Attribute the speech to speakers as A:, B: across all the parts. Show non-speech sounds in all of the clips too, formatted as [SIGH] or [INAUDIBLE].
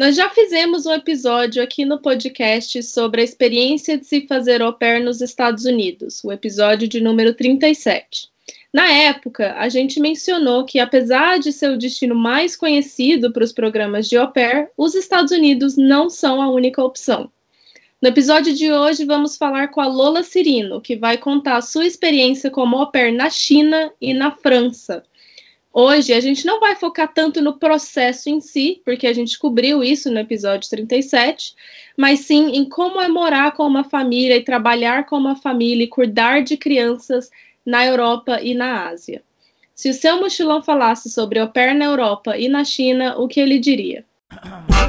A: Nós já fizemos um episódio aqui no podcast sobre a experiência de se fazer au pair nos Estados Unidos, o episódio de número 37. Na época, a gente mencionou que, apesar de ser o destino mais conhecido para os programas de au pair, os Estados Unidos não são a única opção. No episódio de hoje, vamos falar com a Lola Cirino, que vai contar a sua experiência como au pair na China e na França. Hoje a gente não vai focar tanto no processo em si, porque a gente cobriu isso no episódio 37, mas sim em como é morar com uma família e trabalhar com uma família e cuidar de crianças na Europa e na Ásia. Se o seu mochilão falasse sobre au pair na Europa e na China, o que ele diria? [CLEARS THROAT]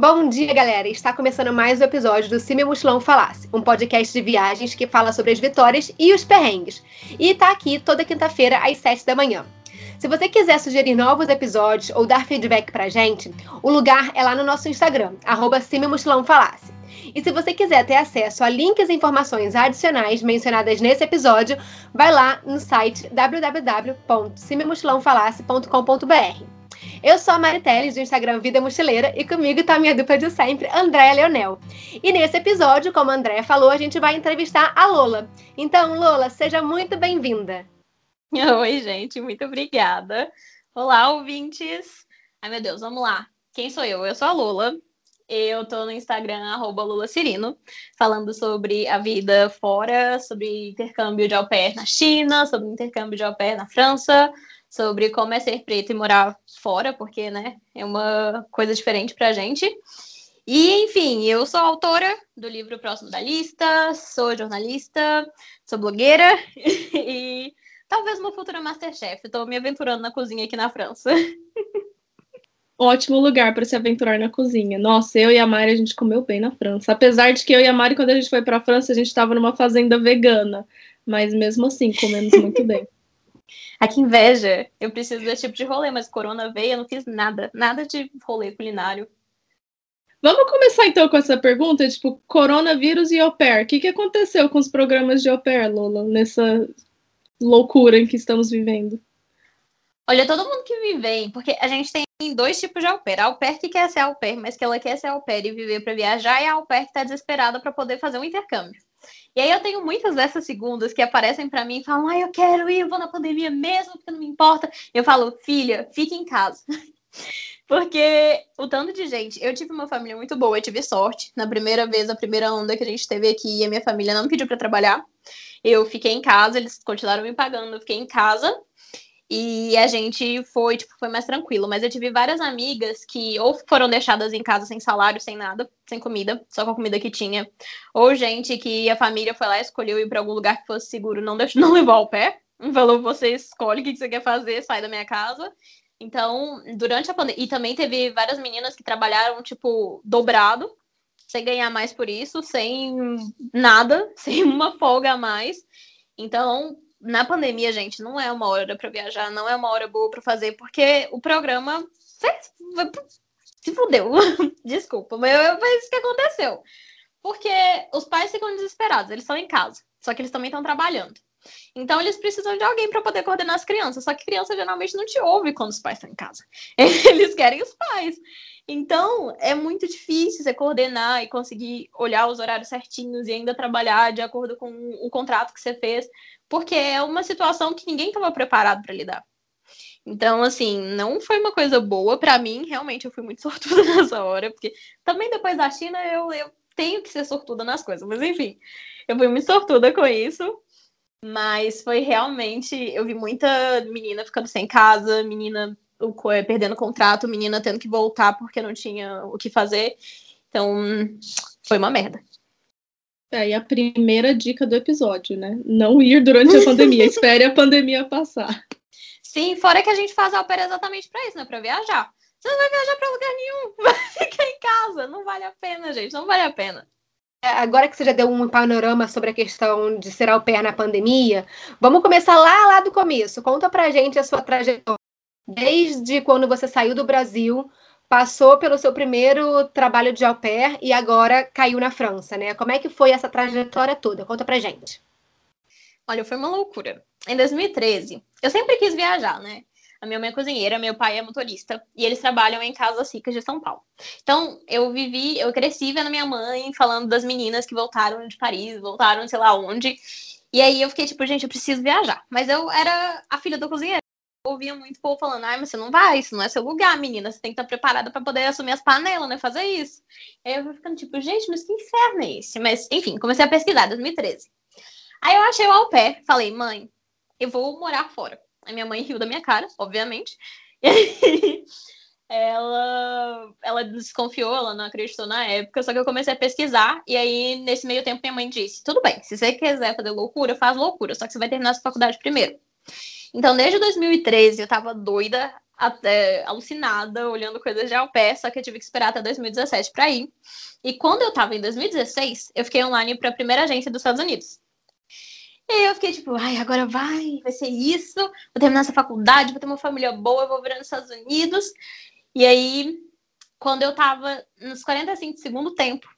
B: Bom dia, galera! Está começando mais um episódio do Se Meu Mochilão Falasse, um podcast de viagens que fala sobre as vitórias e os perrengues. E tá aqui toda quinta-feira às 7 da manhã. Se você quiser sugerir novos episódios ou dar feedback pra gente, o lugar é lá no nosso Instagram, arroba Falasse. E se você quiser ter acesso a links e informações adicionais mencionadas nesse episódio, vai lá no site www.cimemochilãofalasse.com.br. Eu sou a Mari Teles, do Instagram Vida Mochileira, e comigo está a minha dupla de sempre, Andréa Leonel. E nesse episódio, como a Andréa falou, a gente vai entrevistar a Lola. Então, Lola, seja muito bem-vinda.
C: Oi, gente, muito obrigada. Olá, ouvintes. Ai, meu Deus, vamos lá. Quem sou eu? Eu sou a Lola. Eu tô no Instagram, arroba Lula Cirino, falando sobre a vida fora, sobre intercâmbio de au pair na China, sobre intercâmbio de au pair na França, sobre como é ser preto e morar fora, porque, né, é uma coisa diferente pra gente. E, enfim, eu sou autora do livro Próximo da Lista, sou jornalista, sou blogueira [LAUGHS] e talvez uma futura Masterchef. Estou me aventurando na cozinha aqui na França. [LAUGHS]
A: Ótimo lugar para se aventurar na cozinha. Nossa, eu e a Mari, a gente comeu bem na França. Apesar de que eu e a Mari, quando a gente foi para a França, a gente estava numa fazenda vegana. Mas mesmo assim, comemos muito bem. [LAUGHS]
C: A que inveja. Eu preciso desse tipo de rolê, mas corona veio, eu não fiz nada. Nada de rolê culinário.
A: Vamos começar então com essa pergunta, tipo, coronavírus e au pair. O que, que aconteceu com os programas de au pair, Lola, nessa loucura em que estamos vivendo?
C: Olha, todo mundo que vive, porque a gente tem dois tipos de au pair. A au pair que quer ser au pair, mas que ela quer ser au pair e viver para viajar, e a au pair que está desesperada para poder fazer um intercâmbio. E aí eu tenho muitas dessas segundas que aparecem para mim e falam: "Ah, eu quero ir, eu vou na pandemia mesmo, porque não me importa". Eu falo: "Filha, fique em casa". [LAUGHS] Porque o tanto de gente, eu tive uma família muito boa, eu tive sorte. Na primeira vez, a primeira onda que a gente teve aqui, a minha família não me pediu para trabalhar. Eu fiquei em casa, eles continuaram me pagando, eu fiquei em casa. E a gente foi, tipo, foi mais tranquilo. Mas eu tive várias amigas que ou foram deixadas em casa sem salário, sem nada, sem comida, só com a comida que tinha. Ou gente que a família foi lá e escolheu ir para algum lugar que fosse seguro, não, deixou, [LAUGHS] não levou ao pé. Falou, você escolhe o que você quer fazer, sai da minha casa. Então, durante a pandemia. E também teve várias meninas que trabalharam, tipo, dobrado, sem ganhar mais por isso, sem nada, [LAUGHS] sem uma folga a mais. Então, na pandemia, gente, não é uma hora para viajar, não é uma hora boa para fazer, porque o programa se fudeu. [LAUGHS] Desculpa, mas foi isso que aconteceu. Porque os pais ficam desesperados, eles estão em casa, só que eles também estão trabalhando. Então eles precisam de alguém para poder coordenar as crianças. Só que criança geralmente não te ouve quando os pais estão em casa. [LAUGHS] Eles querem os pais. Então é muito difícil você coordenar e conseguir olhar os horários certinhos e ainda trabalhar de acordo com o contrato que você fez porque é uma situação que ninguém estava preparado para lidar. Então, assim, não foi uma coisa boa para mim. Realmente, eu fui muito [LAUGHS] sortuda nessa hora, porque também depois da China eu, eu tenho que ser sortuda nas coisas, mas enfim, eu fui muito sortuda com isso. Mas foi realmente. Eu vi muita menina ficando sem casa, menina perdendo contrato, menina tendo que voltar porque não tinha o que fazer. Então, foi uma merda.
A: É, e a primeira dica do episódio, né? Não ir durante a pandemia. [LAUGHS] Espere a pandemia passar.
C: Sim, fora que a gente faz a ópera exatamente para isso, né? Para viajar. Você não vai viajar para lugar nenhum. [LAUGHS] Vai ficar em casa. Não vale a pena, gente. Não vale a pena.
B: É, agora que você já deu um panorama sobre a questão de ser ao pé na pandemia, vamos começar lá, lá do começo. Conta pra gente a sua trajetória. Desde quando você saiu do Brasil passou pelo seu primeiro trabalho de au pair e agora caiu na França, né? Como é que foi essa trajetória toda? Conta pra gente.
C: olha, foi uma loucura. Em 2013, eu sempre quis viajar, né? A minha mãe é cozinheira, meu pai é motorista e eles trabalham em casas ricas de São Paulo. Então, eu vivi, eu cresci vendo minha mãe falando das meninas que voltaram de Paris, voltaram sei lá onde. E aí eu fiquei tipo, gente, eu preciso viajar. Mas eu era a filha do cozinheiro. Eu ouvia muito povo falando, ai, mas você não vai, isso não é seu lugar, menina. Você tem que estar preparada para poder assumir as panelas, né? Fazer isso. Aí eu fui ficando tipo, gente, mas que inferno é esse? Mas, enfim, comecei a pesquisar, 2013. Aí eu achei o ao pé, falei, mãe, eu vou morar fora. A minha mãe riu da minha cara, obviamente. [LAUGHS] E aí, ela, ela desconfiou, ela não acreditou na época, só que eu comecei a pesquisar, e aí, nesse meio tempo, minha mãe disse: tudo bem, se você quiser fazer loucura, faz loucura, só que você vai terminar sua faculdade primeiro. Então, desde 2013, eu tava doida, até alucinada, olhando coisas de ao pé, só que eu tive que esperar até 2017 para ir. E quando eu tava em 2016, eu fiquei online para a primeira agência dos Estados Unidos. E eu fiquei tipo, ai, agora vai, vai ser isso, vou terminar essa faculdade, vou ter uma família boa, vou virar nos Estados Unidos. E aí, quando eu tava nos 45 do segundo tempo,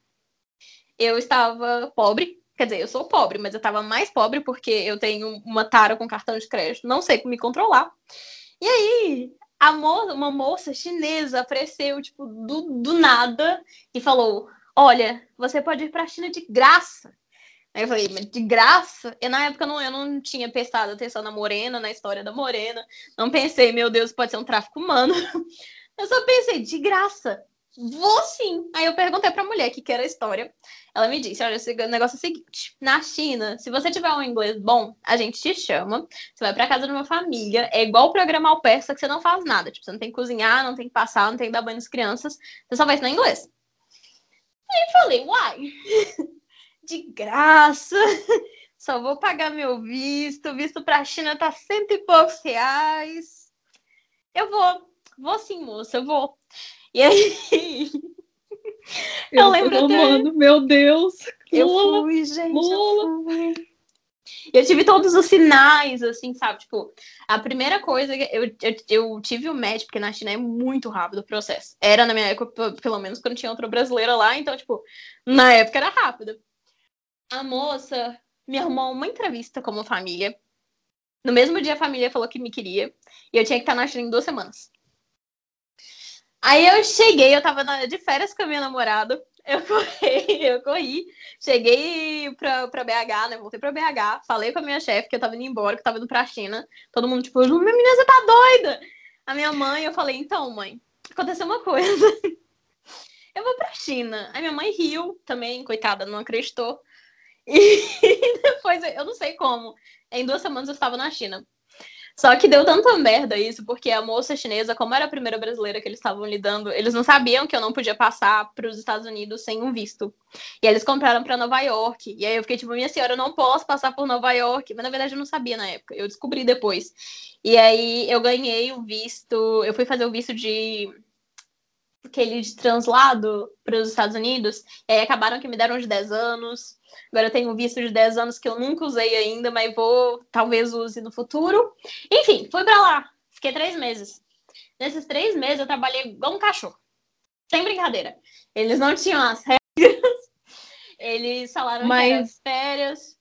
C: eu estava pobre. Quer dizer, eu sou pobre, mas eu estava mais pobre porque eu tenho uma tara com cartão de crédito, não sei como me controlar. E aí, mo uma moça chinesa apareceu, tipo, do, do nada e falou: Olha, você pode ir para a China de graça. Aí eu falei, mas de graça? E na época eu não, eu não tinha prestado atenção na Morena, na história da Morena. Não pensei, meu Deus, pode ser um tráfico humano. [LAUGHS] Eu só pensei, de graça. Vou sim. Aí eu perguntei pra mulher que que era a história. Ela me disse: olha, o negócio é o seguinte: na China, se você tiver um inglês bom, a gente te chama. Você vai pra casa de uma família. É igual o pé, só que você não faz nada. Tipo, você não tem que cozinhar, não tem que passar, não tem que dar banho nas crianças. Você só vai ensinar inglês. Aí eu falei: uai. [LAUGHS] de graça, [LAUGHS] só vou pagar meu visto, o visto para a China tá cento e poucos reais. Eu vou, vou sim, moça, eu vou. E aí. [LAUGHS]
A: Eu, eu lembro até... Mano, meu Deus.
C: Eu fui, gente. Eu fui. Eu tive todos os sinais, assim, sabe? Tipo, a primeira coisa, eu, eu, eu tive o match, porque na China é muito rápido o processo. Era na minha época, pelo menos quando tinha outra brasileira lá, então, tipo, na época era rápido a moça me arrumou uma entrevista como família. No mesmo dia a família falou que me queria. E eu tinha que estar na China em duas semanas. Aí eu cheguei, eu tava de férias com a minha namorada. Eu [LAUGHS] corri, eu corri. Cheguei pra, pra BH, né? Voltei pra BH. Falei com a minha chefe que eu tava indo embora, que eu tava indo pra China. Todo mundo, tipo, minha menina, você tá doida? A minha mãe, eu falei, então, mãe, aconteceu uma coisa. [LAUGHS] eu vou pra China. Aí minha mãe riu também, coitada, não acreditou. E [LAUGHS] depois, eu não sei como, em duas semanas eu estava na China. Só que deu tanta merda isso, porque a moça chinesa, como era a primeira brasileira que eles estavam lidando, eles não sabiam que eu não podia passar para os Estados Unidos sem um visto. E eles compraram para Nova York. E aí eu fiquei tipo, minha senhora, eu não posso passar por Nova York. Mas na verdade eu não sabia na época, eu descobri depois. E aí eu ganhei o visto, eu fui fazer o visto de aquele de translado para os Estados Unidos, e aí acabaram que me deram de 10 anos. Agora eu tenho visto de 10 anos que eu nunca usei ainda, mas vou, talvez use no futuro. Enfim, fui para lá. Fiquei três meses. Nesses três meses eu trabalhei igual um cachorro. Sem brincadeira. Eles não tinham as regras. Eles falaram mas, que era férias.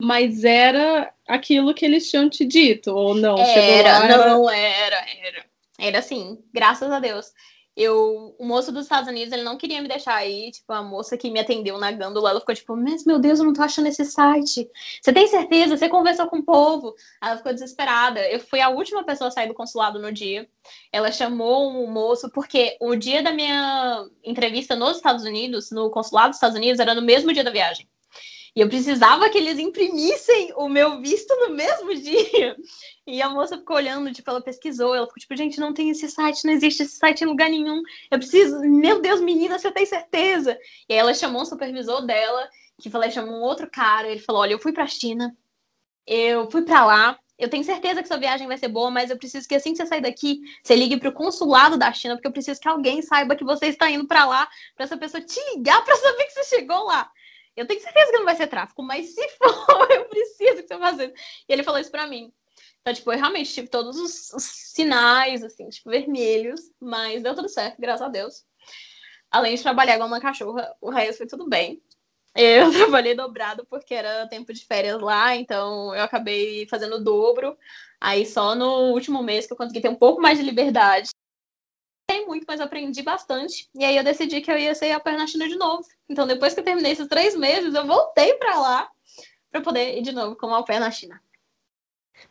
A: Mas era aquilo que eles tinham te dito, ou não?
C: Era, lá, não, era, era. Era assim, graças a Deus eu, o moço dos Estados Unidos, ele não queria me deixar aí, tipo, a moça que me atendeu na gândola, ela ficou tipo, mas meu Deus, eu não tô achando esse site. Você tem certeza? Você conversou com o povo? Ela ficou desesperada. Eu fui a última pessoa a sair do consulado no dia. Ela chamou o moço, porque o dia da minha entrevista nos Estados Unidos, no consulado dos Estados Unidos, era no mesmo dia da viagem. E eu precisava que eles imprimissem o meu visto no mesmo [LAUGHS] dia. E a moça ficou olhando, tipo, ela pesquisou, ela ficou tipo, gente, não tem esse site, não existe esse site em lugar nenhum. Eu preciso, meu Deus, menina, você tem certeza? E aí ela chamou o supervisor dela, que falou, chamou um outro cara, ele falou, olha, eu fui pra China, eu fui para lá, eu tenho certeza que sua viagem vai ser boa, mas eu preciso que assim que você sair daqui, você ligue para o consulado da China, porque eu preciso que alguém saiba que você está indo para lá, para essa pessoa te ligar para saber que você chegou lá. Eu tenho certeza que não vai ser tráfico, mas se for, [LAUGHS] eu preciso que você faça isso. E ele falou isso pra mim. Então, tipo, eu realmente tive todos os, os, sinais, assim, tipo, vermelhos, mas deu tudo certo, graças a Deus. Além de trabalhar igual uma cachorra, o resto foi tudo bem. Eu [LAUGHS] trabalhei dobrado porque era tempo de férias lá, então eu acabei fazendo o dobro. Aí só no último mês que eu consegui ter um pouco mais de liberdade. Tem muito, mas aprendi bastante. E aí eu decidi que eu ia ser a pé na China de novo. Então depois que eu terminei esses três meses, eu voltei para lá para poder ir de novo como au pair na China.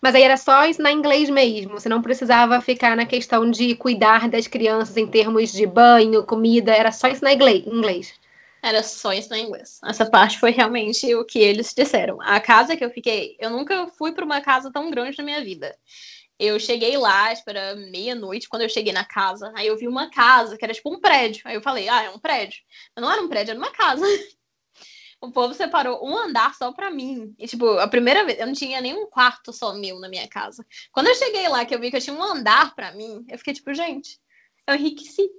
B: Mas aí era só ensinar inglês mesmo. Você não precisava ficar na questão de cuidar das crianças em termos de banho, comida. Era só ensinar inglês.
C: Era só ensinar inglês. Essa parte foi realmente o que eles disseram. A casa que eu fiquei, eu nunca fui para uma casa tão grande na minha vida. Eu cheguei lá, era meia-noite, quando eu cheguei na casa. Aí eu vi uma casa que era tipo um prédio. Aí eu falei, ah, é um prédio. Mas não era um prédio, era uma casa. [LAUGHS] o povo separou um andar só pra mim. E, tipo, a primeira vez, eu não tinha nenhum quarto só meu na minha casa. Quando eu cheguei lá, que eu vi que eu tinha um andar pra mim, eu fiquei tipo, gente, eu enriqueci.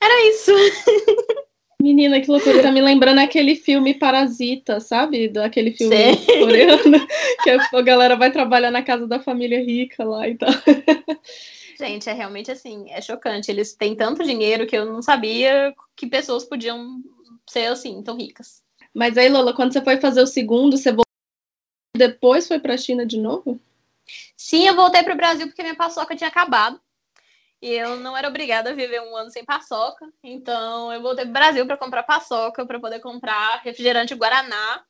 C: Era isso. [LAUGHS]
A: Menina, que loucura. Tá me lembrando aquele filme Parasita, sabe? Daquele filme Sim. coreano. [LAUGHS] Que a galera vai trabalhar na casa da família rica lá e tal.
C: Gente, é realmente assim, é chocante. Eles têm tanto dinheiro que eu não sabia que pessoas podiam ser assim, tão ricas.
A: Mas aí, Lola, quando você foi fazer o segundo, você voltou depois foi pra China de novo?
C: Sim, eu voltei pro Brasil porque minha paçoca tinha acabado. E eu não era obrigada a viver um ano sem paçoca. Então eu voltei pro Brasil para comprar paçoca, para poder comprar refrigerante Guaraná.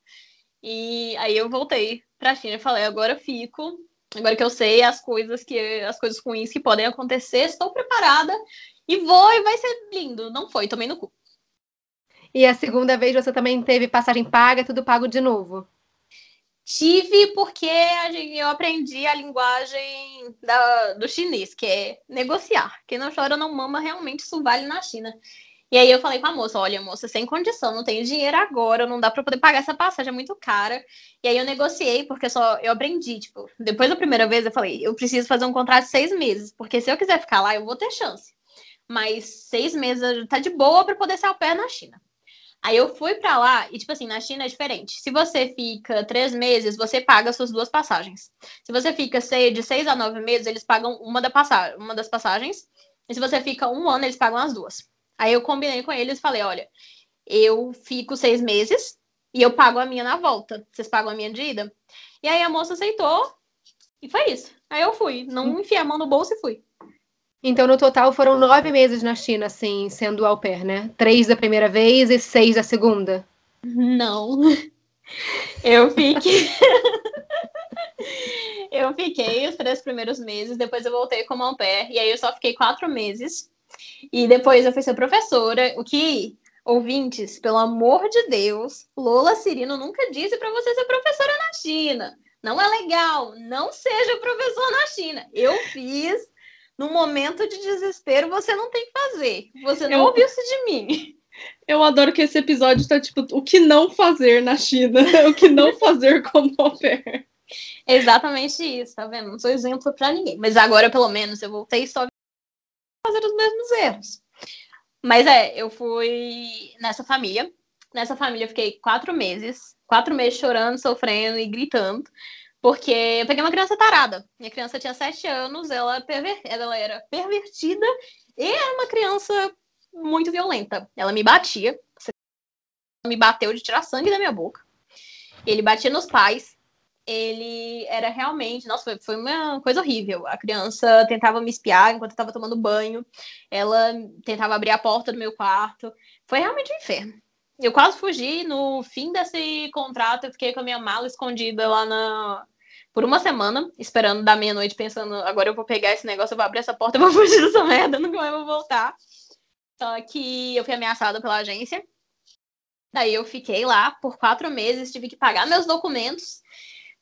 C: E aí eu voltei pra China e falei, agora eu fico. Agora que eu sei as coisas que as coisas ruins que podem acontecer, estou preparada e vou e vai ser lindo. Não foi, tomei no cu.
B: E a segunda vez você também teve passagem paga, tudo pago de novo?
C: Tive porque eu aprendi a linguagem da, do chinês, que é negociar. Quem não chora não mama, realmente isso vale na China. E aí eu falei com a moça, olha, moça, sem condição, não tenho dinheiro agora, não dá para poder pagar essa passagem, é muito cara. E aí eu negociei, porque só eu aprendi, tipo, depois da primeira vez eu falei, eu preciso fazer um contrato de seis meses, porque se eu quiser ficar lá, eu vou ter chance. Mas seis meses tá de boa para poder ser ao pé na China. Aí eu fui para lá e, tipo assim, na China é diferente. Se você fica três meses, você paga suas duas passagens. Se você fica de seis a nove meses, eles pagam uma, da passagem, uma das passagens. E se você fica um ano, eles pagam as duas. Aí eu combinei com eles e falei: olha, eu fico seis meses e eu pago a minha na volta. Vocês pagam a minha de ida? E aí a moça aceitou e foi isso. Aí eu fui. Não enfiei a mão no bolso e fui.
B: Então, no total, foram nove meses na China, assim, sendo au pair, né? Três da primeira vez e seis da segunda.
C: Não. Eu fiquei. [LAUGHS] eu fiquei os três primeiros meses, depois eu voltei como au pair, e aí eu só fiquei quatro meses. E depois eu fui ser professora, o que, ouvintes, pelo amor de Deus, Lola Cirino nunca disse para você ser professora na China. Não é legal, não seja professor na China. Eu fiz no momento de desespero, você não tem que fazer. Você não eu... ouviu isso de mim.
A: Eu adoro que esse episódio tá tipo o que não fazer na China, [LAUGHS] o que não fazer como au pair.
C: Exatamente isso, tá vendo? Não sou exemplo para ninguém. Mas agora, pelo menos, eu voltei só fazer os mesmos erros. Mas é, eu fui nessa família. Nessa família eu fiquei quatro meses. Quatro meses chorando, sofrendo e gritando. Porque eu peguei uma criança tarada. Minha criança tinha sete anos, ela, perver... ela era pervertida e era uma criança muito violenta. Ela me batia, me bateu de tirar sangue da minha boca. Ele batia nos pais. Ele era realmente. Nossa, foi, foi uma coisa horrível. A criança tentava me espiar enquanto eu estava tomando banho. Ela tentava abrir a porta do meu quarto. Foi realmente um inferno. Eu quase fugi. No fim desse contrato, eu fiquei com a minha mala escondida lá na, por uma semana, esperando da meia-noite, pensando, agora eu vou pegar esse negócio, eu vou abrir essa porta, [LAUGHS] eu vou fugir dessa merda, nunca mais vou voltar. Só que eu fui ameaçada pela agência. Daí eu fiquei lá por quatro meses, tive que pagar meus documentos,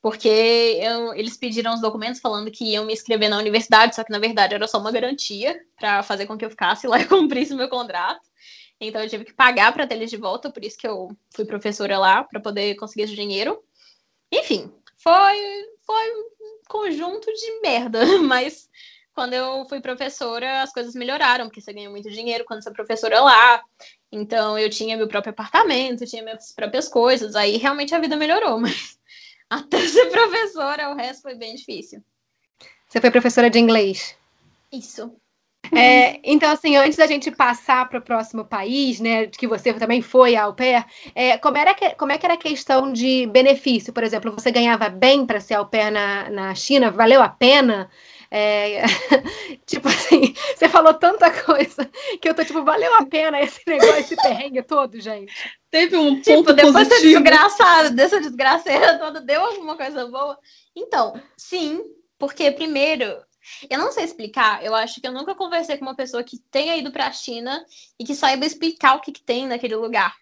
C: porque eu, eles pediram os documentos falando que iam me inscrever na universidade, só que na verdade era só uma garantia para fazer com que eu ficasse lá e [LAUGHS] cumprisse meu contrato. Então eu tive que pagar para ter eles de volta, por isso que eu fui professora lá, para poder conseguir esse dinheiro. Enfim, foi foi um conjunto de merda, [LAUGHS] mas quando eu fui professora, as coisas melhoraram, porque você ganha muito dinheiro quando você é professora lá. Então eu tinha meu próprio apartamento, tinha minhas próprias coisas, aí realmente a vida melhorou, [LAUGHS] mas até ser professora, o resto foi bem difícil.
B: Você foi professora de inglês?
C: Isso.
B: É, então, assim, antes da gente passar para o próximo país, né, que você também foi ao pair, é, como, era que, como é que era a questão de benefício? Por exemplo, você ganhava bem para ser ao pair na, na China? Valeu a pena? É, [LAUGHS] tipo assim, você falou tanta coisa que eu tô tipo, valeu a pena esse negócio, esse perrengue todo, gente.
A: Teve um
C: tipo,
A: ponto
C: depois
A: positivo.
C: dessa desgraçada, dessa desgraceira toda, deu alguma coisa boa? Então, sim, porque primeiro, eu não sei explicar, eu acho que eu nunca conversei com uma pessoa que tenha ido para a China e que saiba explicar o que, que tem naquele lugar.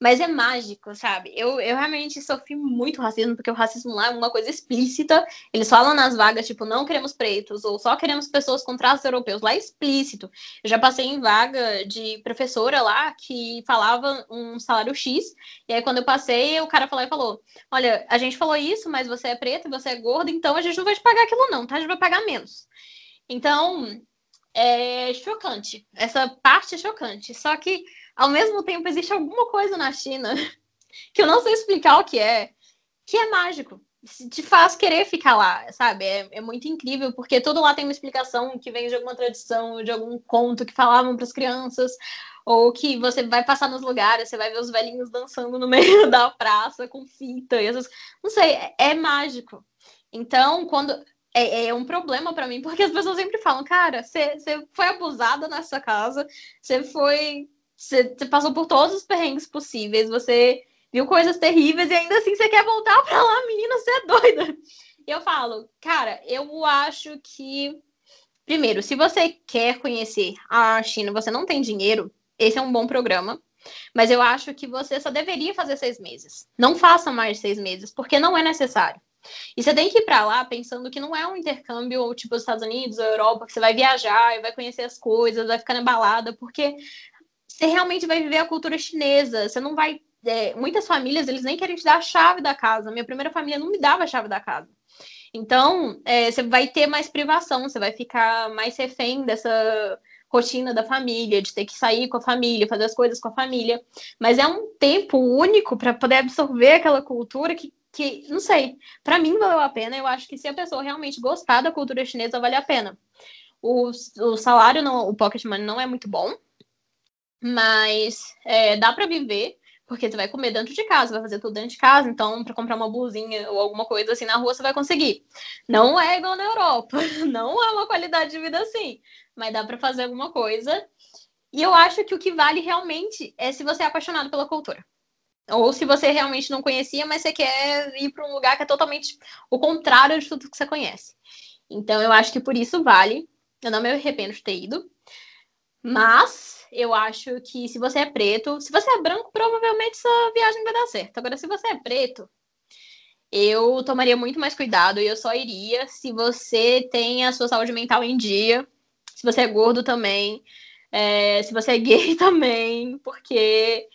C: Mas é mágico, sabe? Eu, eu realmente sofri muito racismo, porque o racismo lá é uma coisa explícita. Eles falam nas vagas, tipo, não queremos pretos, ou só queremos pessoas com traços europeus. Lá é explícito. Eu já passei em vaga de professora lá que falava um salário X. E aí, quando eu passei, o cara falou e falou: Olha, a gente falou isso, mas você é preto você é gordo, então a gente não vai te pagar aquilo, não, tá? A gente vai pagar menos. Então, é chocante. Essa parte é chocante. Só que ao mesmo tempo, existe alguma coisa na China [LAUGHS] que eu não sei explicar o que é, que é mágico. Te faz querer ficar lá, sabe? É, é muito incrível, porque tudo lá tem uma explicação que vem de alguma tradição, de algum conto que falavam para as crianças, ou que você vai passar nos lugares, você vai ver os velhinhos dançando no [LAUGHS] meio da praça com fita e essas. Não sei, é, é mágico. Então, quando é, é, um problema para mim, porque as pessoas sempre falam, cara, você foi abusada nessa casa, você foi você, você passou por todos os perrengues possíveis, você viu coisas terríveis e ainda assim você quer voltar pra lá, menina, você é doida. E eu falo, cara, eu acho que. Primeiro, se você quer conhecer a China, você não tem dinheiro, esse é um bom programa. Mas eu acho que você só deveria fazer seis meses. Não faça mais seis meses, porque não é necessário. E você tem que ir para lá pensando que não é um intercâmbio tipo os Estados Unidos ou Europa, que você vai viajar e vai conhecer as coisas, vai ficar na balada, porque você realmente vai viver a cultura chinesa. Você não vai. É, muitas famílias, eles nem querem te dar a chave da casa. Minha primeira família não me dava a chave da casa. Então, é, você vai ter mais privação, você vai ficar mais refém dessa rotina da família, de ter que sair com a família, fazer as coisas com a família. Mas é um tempo único para poder absorver aquela cultura que, que não sei, para mim valeu a pena. Eu acho que se a pessoa realmente gostar da cultura chinesa, vale a pena. O, o salário, não, o pocket money não é muito bom, mas é, dá para viver, porque você vai comer dentro de casa, vai fazer tudo dentro de casa, então para comprar uma blusinha ou alguma coisa assim na rua você vai conseguir. Não é igual na Europa, [LAUGHS] não é uma qualidade de vida assim, mas dá para fazer alguma coisa. E eu acho que o que vale realmente é se você é apaixonado pela cultura. Ou se você realmente não conhecia, mas você quer ir para um lugar que é totalmente o contrário de tudo que você conhece. Então eu acho que por isso vale. Eu não me arrependo de ter ido. Mas eu acho que se você é preto, se você é branco, provavelmente sua viagem vai dar certo. Agora, se você é preto, eu tomaria muito mais cuidado e eu só iria se você tem a sua saúde mental em dia, se você é gordo também, é, se você é gay [LAUGHS] também, porque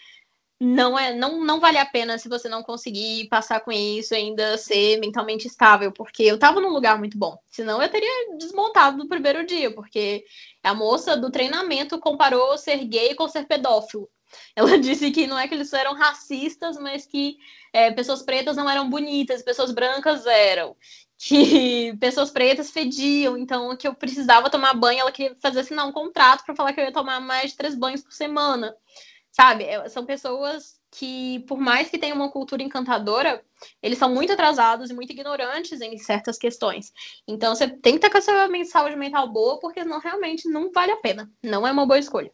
C: não é não, não vale a pena se você não conseguir passar com isso ainda ser mentalmente estável, porque eu tava num lugar muito bom. Senão eu teria desmontado no primeiro dia, porque a moça do treinamento comparou ser gay com ser pedófilo. [LAUGHS] Ela disse que não é que eles eram racistas, mas que é, pessoas pretas não eram bonitas, pessoas brancas eram. [LAUGHS] Que pessoas pretas fediam, então que eu precisava tomar banho, ela queria fazer assinar um contrato para falar que eu ia tomar mais de três banhos por semana. Sabe? É, são pessoas que, por mais que tenham uma cultura encantadora, eles são muito atrasados e muito ignorantes em certas questões. Então, você tem que estar com a sua saúde mental boa, porque senão realmente não vale a pena. Não é uma boa escolha.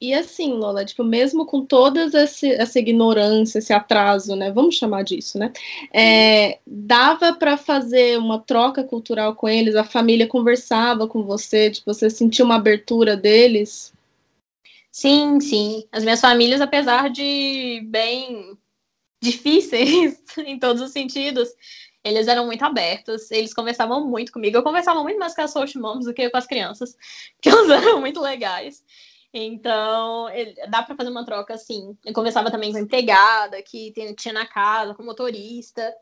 A: E assim, Lola, tipo, mesmo com toda essa ignorância, esse atraso, né? Vamos chamar disso, né? É, dava para fazer uma troca cultural com eles, a família conversava com você, tipo, você sentiu uma abertura deles?
C: Sim, sim. As minhas famílias, apesar de bem difíceis [LAUGHS] em todos os sentidos, eles eram muito abertos, eles conversavam muito comigo. Eu conversava muito mais com as social moms do que com as crianças, [LAUGHS] porque elas eram muito legais. Então, ele, dá para fazer uma troca assim. Eu conversava também com a empregada que tinha na casa, com o motorista.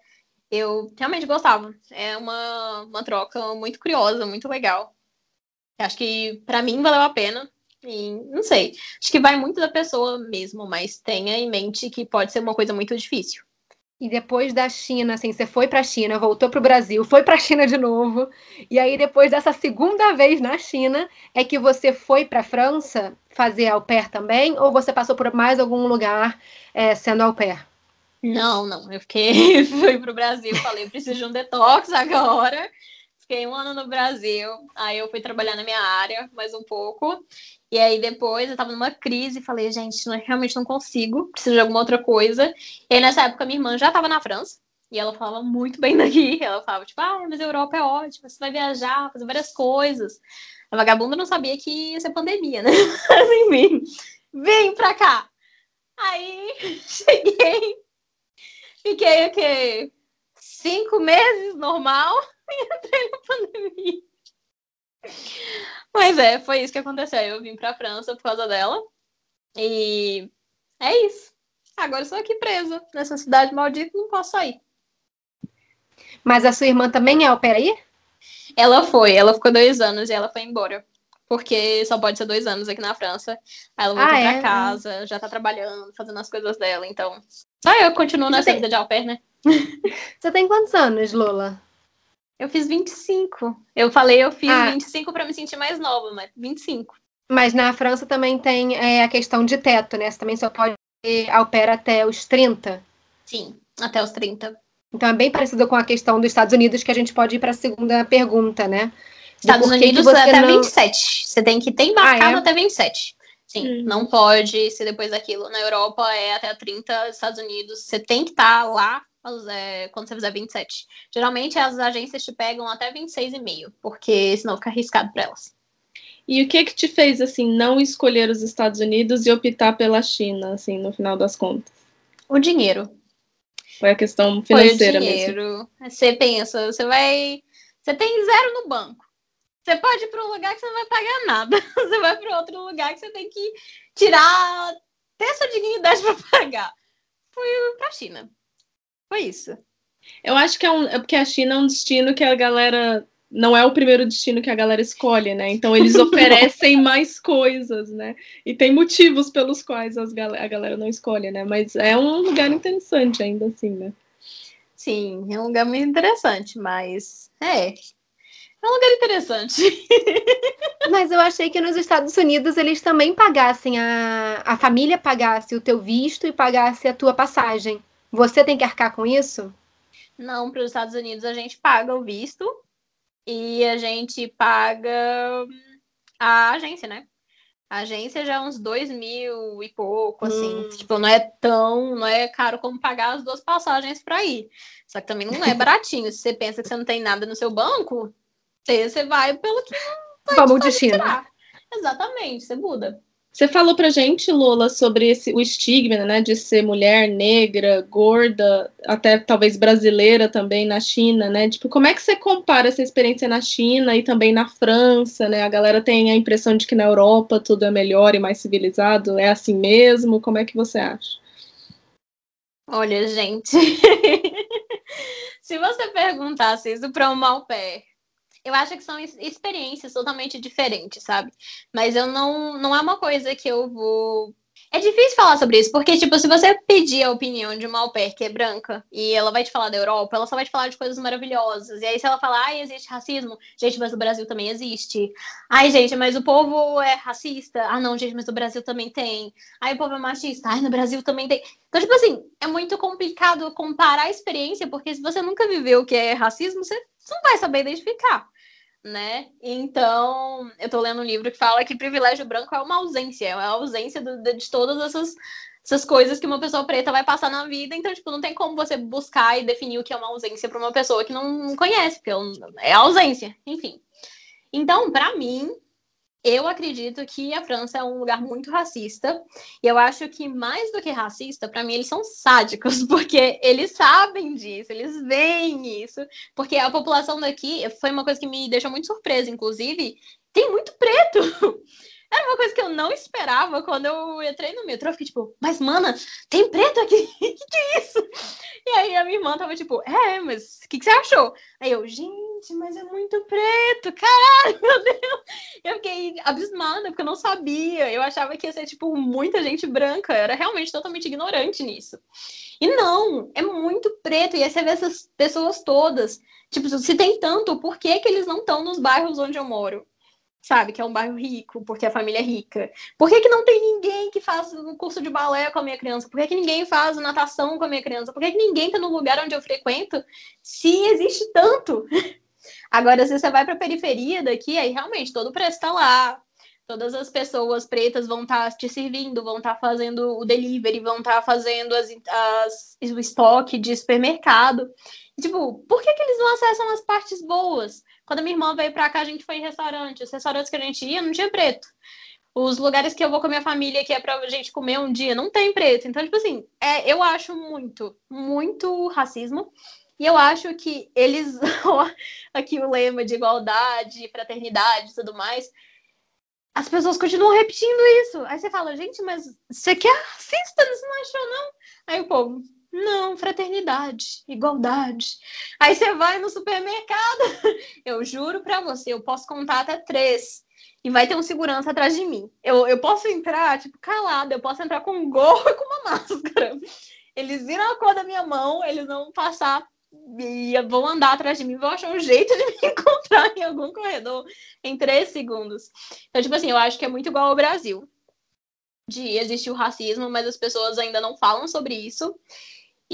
C: Eu realmente gostava. É uma, uma troca muito curiosa, muito legal. Acho que para mim valeu a pena. E, não sei. Acho que vai muito da pessoa mesmo, mas tenha em mente que pode ser uma coisa muito difícil.
B: E depois da China, assim, você foi para a China, voltou para o Brasil, foi para a China de novo. E aí, depois dessa segunda vez na China, é que você foi para a França fazer au pair também? Ou você passou por mais algum lugar é, sendo au pair?
C: Não, não. Eu fiquei, [LAUGHS] fui para o Brasil, falei, preciso de um detox agora. Fiquei um ano no Brasil, aí eu fui trabalhar na minha área mais um pouco. E aí depois eu tava numa crise e falei, gente, não, realmente não consigo, preciso de alguma outra coisa. E aí nessa época minha irmã já tava na França. E ela falava muito bem [LAUGHS] daqui. Ela falava, tipo, ah, mas a Europa é ótima, você vai viajar, fazer várias coisas. A vagabunda não sabia que ia ser pandemia, né? [LAUGHS] Mas enfim, vem pra cá. Aí [LAUGHS] cheguei, fiquei o quê? Cinco meses normal e entrei na pandemia. Mas é, foi isso que aconteceu. Eu vim pra França por causa dela. E é isso. Agora estou aqui presa nessa cidade maldita, não posso sair.
B: Mas a sua irmã também é ao aí?
C: Ela foi, ela ficou dois anos e ela foi embora. Porque só pode ser dois anos aqui na França. Aí ela voltou ah, pra é? casa, já tá trabalhando, fazendo as coisas dela, então. Só eu continuo nessa tem... vida de au pair, né? [LAUGHS]
B: Você tem quantos anos, Lola?
C: Eu fiz 25. Eu falei, eu fiz ah. 25 para me sentir mais nova, mas 25.
B: Mas na França também tem é, a questão de teto, né? Você também só pode ao até os 30.
C: Sim, até os 30.
B: Então é bem parecido com a questão dos Estados Unidos, que a gente pode ir para a segunda pergunta, né?
C: Estados Unidos é até não... 27. Você tem que ter embarcado ah, é? até 27. Sim, hum. não pode ser depois daquilo. Na Europa é até 30, Estados Unidos, você tem que estar tá lá é, quando você fizer 27. Geralmente as agências te pegam até 26,5, porque senão fica arriscado para elas.
A: E o que que te fez assim não escolher os Estados Unidos e optar pela China, assim, no final das contas?
C: O dinheiro.
A: Foi a questão financeira
C: Foi o dinheiro. Mesmo. Você pensa, você vai, você tem zero no banco. Você pode ir para um lugar que você não vai pagar nada. [LAUGHS] Você vai para outro lugar que você tem que tirar até sua dignidade para pagar. Fui para a China. Foi isso.
A: Eu acho que é, um, é porque a China é um destino que a galera. Não é o primeiro destino que a galera escolhe, né? Então eles [LAUGHS] oferecem mais coisas, né? E tem motivos pelos quais as gal a galera não escolhe, né? Mas é um lugar interessante ainda assim, né?
C: Sim, é um lugar muito interessante, mas é. É um lugar interessante. [LAUGHS]
B: Mas eu achei que nos Estados Unidos eles também pagassem a, a família pagasse o teu visto e pagasse a tua passagem. Você tem que arcar com isso?
C: Não, para os Estados Unidos a gente paga o visto e a gente paga a agência, né? A agência já é uns dois mil e pouco, assim. Hum. Tipo, não é tão, não é caro como pagar as duas passagens para ir. Só que também não é baratinho. Se você pensa que você não tem nada no seu banco, você vai pelo que
B: Vamos de China.
C: Exatamente, você muda.
A: Você falou pra gente, Lola, sobre esse, o estigma, né, de ser mulher negra, gorda, até talvez brasileira também na China, né? Tipo, como é que você compara essa experiência na China e também na França, né? A galera tem a impressão de que na Europa tudo é melhor e mais civilizado, é assim mesmo? Como é que você acha?
C: Olha, gente, [LAUGHS] se você perguntasse isso para um mal pé eu acho que são experiências totalmente diferentes, sabe? Mas eu não, não é uma coisa que eu vou. É difícil falar sobre isso, porque, tipo, se você pedir a opinião de uma au pair que é branca e ela vai te falar da Europa, ela só vai te falar de coisas maravilhosas. E aí, se ela falar, ai, existe racismo, gente, mas o Brasil também existe. Ai, gente, mas o povo é racista. Ah, não, gente, mas o Brasil também tem. Ai, o povo é machista. Ai, no Brasil também tem. Então, tipo assim, é muito complicado comparar a experiência, porque se você nunca viveu o que é racismo, você não vai saber identificar né? Então, eu tô lendo um livro que fala que privilégio branco é uma ausência, é uma ausência do, de todas essas, essas coisas que uma pessoa preta vai passar na vida. Então, tipo, não tem como você buscar e definir o que é uma ausência para uma pessoa que não conhece, porque é ausência, enfim. Então, para mim, eu acredito que a França é um lugar muito racista. E eu acho que mais do que racista, para mim eles são sádicos, [LAUGHS] porque eles sabem disso, eles veem isso. Porque a população daqui foi uma coisa que me deixou muito surpresa, inclusive, tem muito preto. [LAUGHS] Era uma coisa que eu não esperava quando eu entrei no metrô. Eu fiquei tipo, mas mana, tem preto aqui? [LAUGHS] que que é isso? E aí a minha irmã tava tipo, é, mas o que, que você achou? Aí eu, gente mas é muito preto, caralho, [LAUGHS] meu Deus. Eu fiquei abismada, porque eu não sabia. Eu achava que ia ser, tipo, muita gente branca. Eu era realmente totalmente ignorante nisso. E não, é muito preto. E aí você vê essas pessoas todas. Tipo, se tem tanto, por que, que eles não estão nos bairros onde eu moro? Sabe? Que é um bairro rico, porque a família é rica. Por que, que não tem ninguém que faz o curso de balé com a minha criança? Por que, que ninguém faz natação com a minha criança? Por que, que ninguém está no lugar onde eu frequento se existe tanto? [LAUGHS] Agora, se você vai para a periferia daqui, aí realmente todo o preço está lá. Todas as pessoas pretas vão estar tá te servindo, vão estar tá fazendo o delivery, vão estar tá fazendo as, as, o estoque de supermercado. Tipo, por que, que eles não acessam as partes boas? Quando minha irmã veio pra cá, a gente foi em restaurante. Os restaurantes que a gente ia não tinha preto. Os lugares que eu vou com a minha família, que é pra gente comer um dia, não tem preto. Então, tipo assim, é, eu acho muito, muito racismo. E eu acho que eles. [LAUGHS] aqui o lema de igualdade, fraternidade e tudo mais. As pessoas continuam repetindo isso. Aí você fala, gente, mas você quer racista? Você não achou, não? Aí o povo, não, fraternidade, igualdade. Aí você vai no supermercado, [LAUGHS] eu juro pra você, eu posso contar até três. E vai ter um segurança atrás de mim. Eu, eu posso entrar, tipo, calada, eu posso entrar com um gorro e com uma [LAUGHS] máscara. Eles viram a cor da minha mão, eles vão passar e vão andar atrás de mim, vão achar um jeito de [LAUGHS] me encontrar em algum corredor em três segundos. Então, tipo assim, eu acho que é muito igual ao Brasil. De existir o racismo, mas as pessoas ainda não falam sobre isso.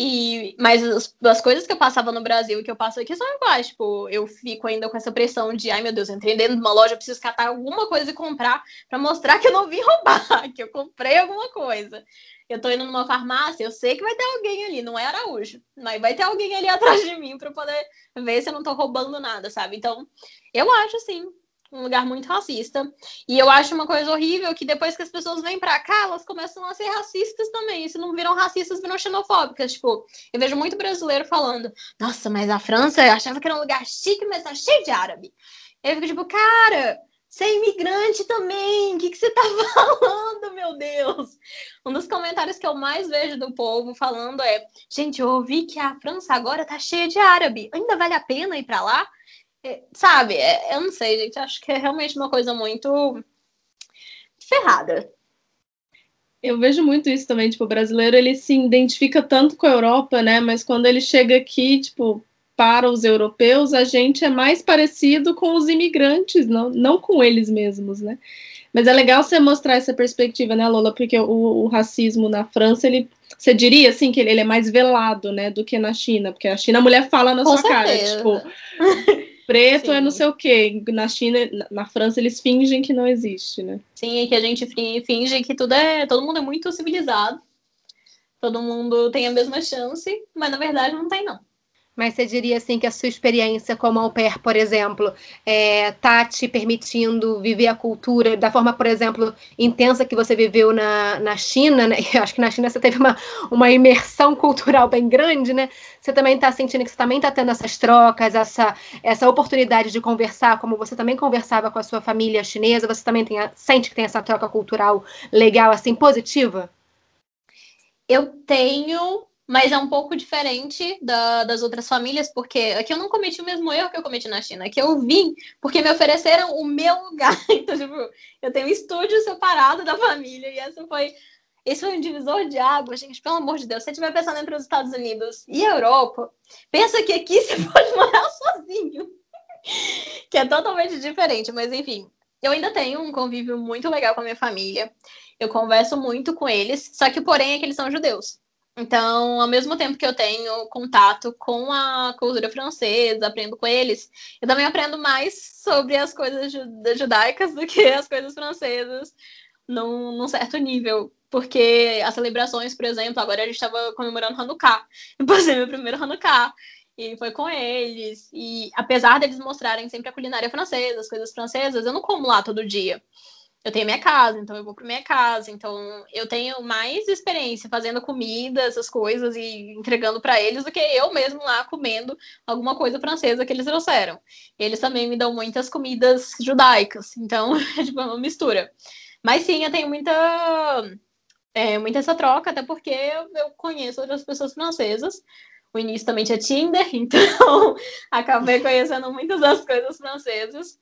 C: E, mas as, as, coisas que eu passava no Brasil e que eu passo aqui são iguais. Tipo, eu fico ainda com essa pressão de, ai meu Deus, entrei dentro de uma loja, preciso catar alguma coisa e comprar para mostrar que eu não vim [LAUGHS] roubar, que eu comprei alguma coisa. Eu tô indo numa farmácia, eu sei que vai ter alguém ali, não é Araújo, mas vai ter alguém ali [LAUGHS] atrás de mim para poder ver se eu não tô roubando nada, sabe? Então, eu acho assim, um lugar muito racista. E eu acho uma coisa horrível que depois que as pessoas vêm para cá, elas começam a ser racistas também. E se não viram racistas, viram xenofóbicas. Tipo, eu vejo muito brasileiro falando: Nossa, mas a França eu achava que era um lugar chique, mas tá cheio de árabe. Eu fico tipo, cara, você é imigrante também. O que, que você tá [LAUGHS] falando, meu Deus? Um dos comentários que eu mais vejo do povo falando é: Gente, eu ouvi que a França agora tá cheia de árabe. Ainda vale a pena ir para lá? É, sabe, é, eu não sei, gente. Acho que é realmente uma coisa muito ferrada.
A: Eu vejo muito isso também, tipo, o brasileiro ele se identifica tanto com a Europa, né? Mas quando ele chega aqui, tipo, para os europeus, a gente é mais parecido com os imigrantes, não, não com eles mesmos, né? Mas é legal você mostrar essa perspectiva, né, Lola? Porque o, o racismo na França, ele, você diria assim que ele, ele, é mais velado, né, do que na China, porque a China a mulher fala na
C: com
A: sua certeza. cara, tipo, [LAUGHS] preto Sim. é não sei o quê. Na China, na França, eles fingem que não existe, né?
C: Sim, é que a gente finge que tudo é. Todo mundo é muito civilizado. Todo mundo tem a mesma chance, mas na verdade não tem, não.
B: Mas você diria assim que a sua experiência como au pair, por exemplo, é, tá te permitindo viver a cultura da forma, por exemplo, intensa que você viveu na, na China, né? [LAUGHS] Eu acho que na China você teve uma, uma imersão cultural bem grande, né? Você também está sentindo que você também está tendo essas trocas, essa, essa oportunidade de conversar, como você também conversava com a sua família chinesa, você também tem, sente que tem essa troca cultural legal, assim, positiva?
C: Eu tenho mas é um pouco diferente da, das outras famílias, porque aqui eu não cometi o mesmo erro que eu cometi na China, que eu vim porque me ofereceram o meu lugar. [LAUGHS] Então, tipo, eu tenho um estúdio separado da família, e essa foi. Esse foi um divisor de água, gente, pelo amor de Deus. Se você estiver pensando entre os Estados Unidos e Europa, pensa que aqui [LAUGHS] você pode morar sozinho. [LAUGHS] que é totalmente diferente, mas enfim. Eu ainda tenho um convívio muito legal com a minha família. Eu converso muito com eles, só que porém é que eles são judeus. Então, ao mesmo tempo que eu tenho contato com a cultura francesa, aprendo com eles, eu também aprendo mais sobre as coisas judaicas do que as coisas francesas, num, num certo nível. Porque as celebrações, por exemplo, agora a gente estava comemorando Hanukkah. Eu passei meu primeiro Hanukkah. E foi com eles. E apesar deles mostrarem sempre a culinária francesa, as coisas francesas, eu não como lá todo dia eu tenho minha casa, então eu vou para minha casa, então eu tenho mais experiência fazendo comida, essas coisas e entregando para eles do que eu mesmo lá comendo alguma coisa francesa que eles trouxeram. Eles também me dão muitas comidas judaicas, então [LAUGHS] é tipo uma mistura. Mas sim, eu tenho muita é, muita essa troca, até porque eu, eu conheço outras pessoas francesas. o início também tinha Tinder, [LAUGHS] então acabei conhecendo muitas das coisas francesas.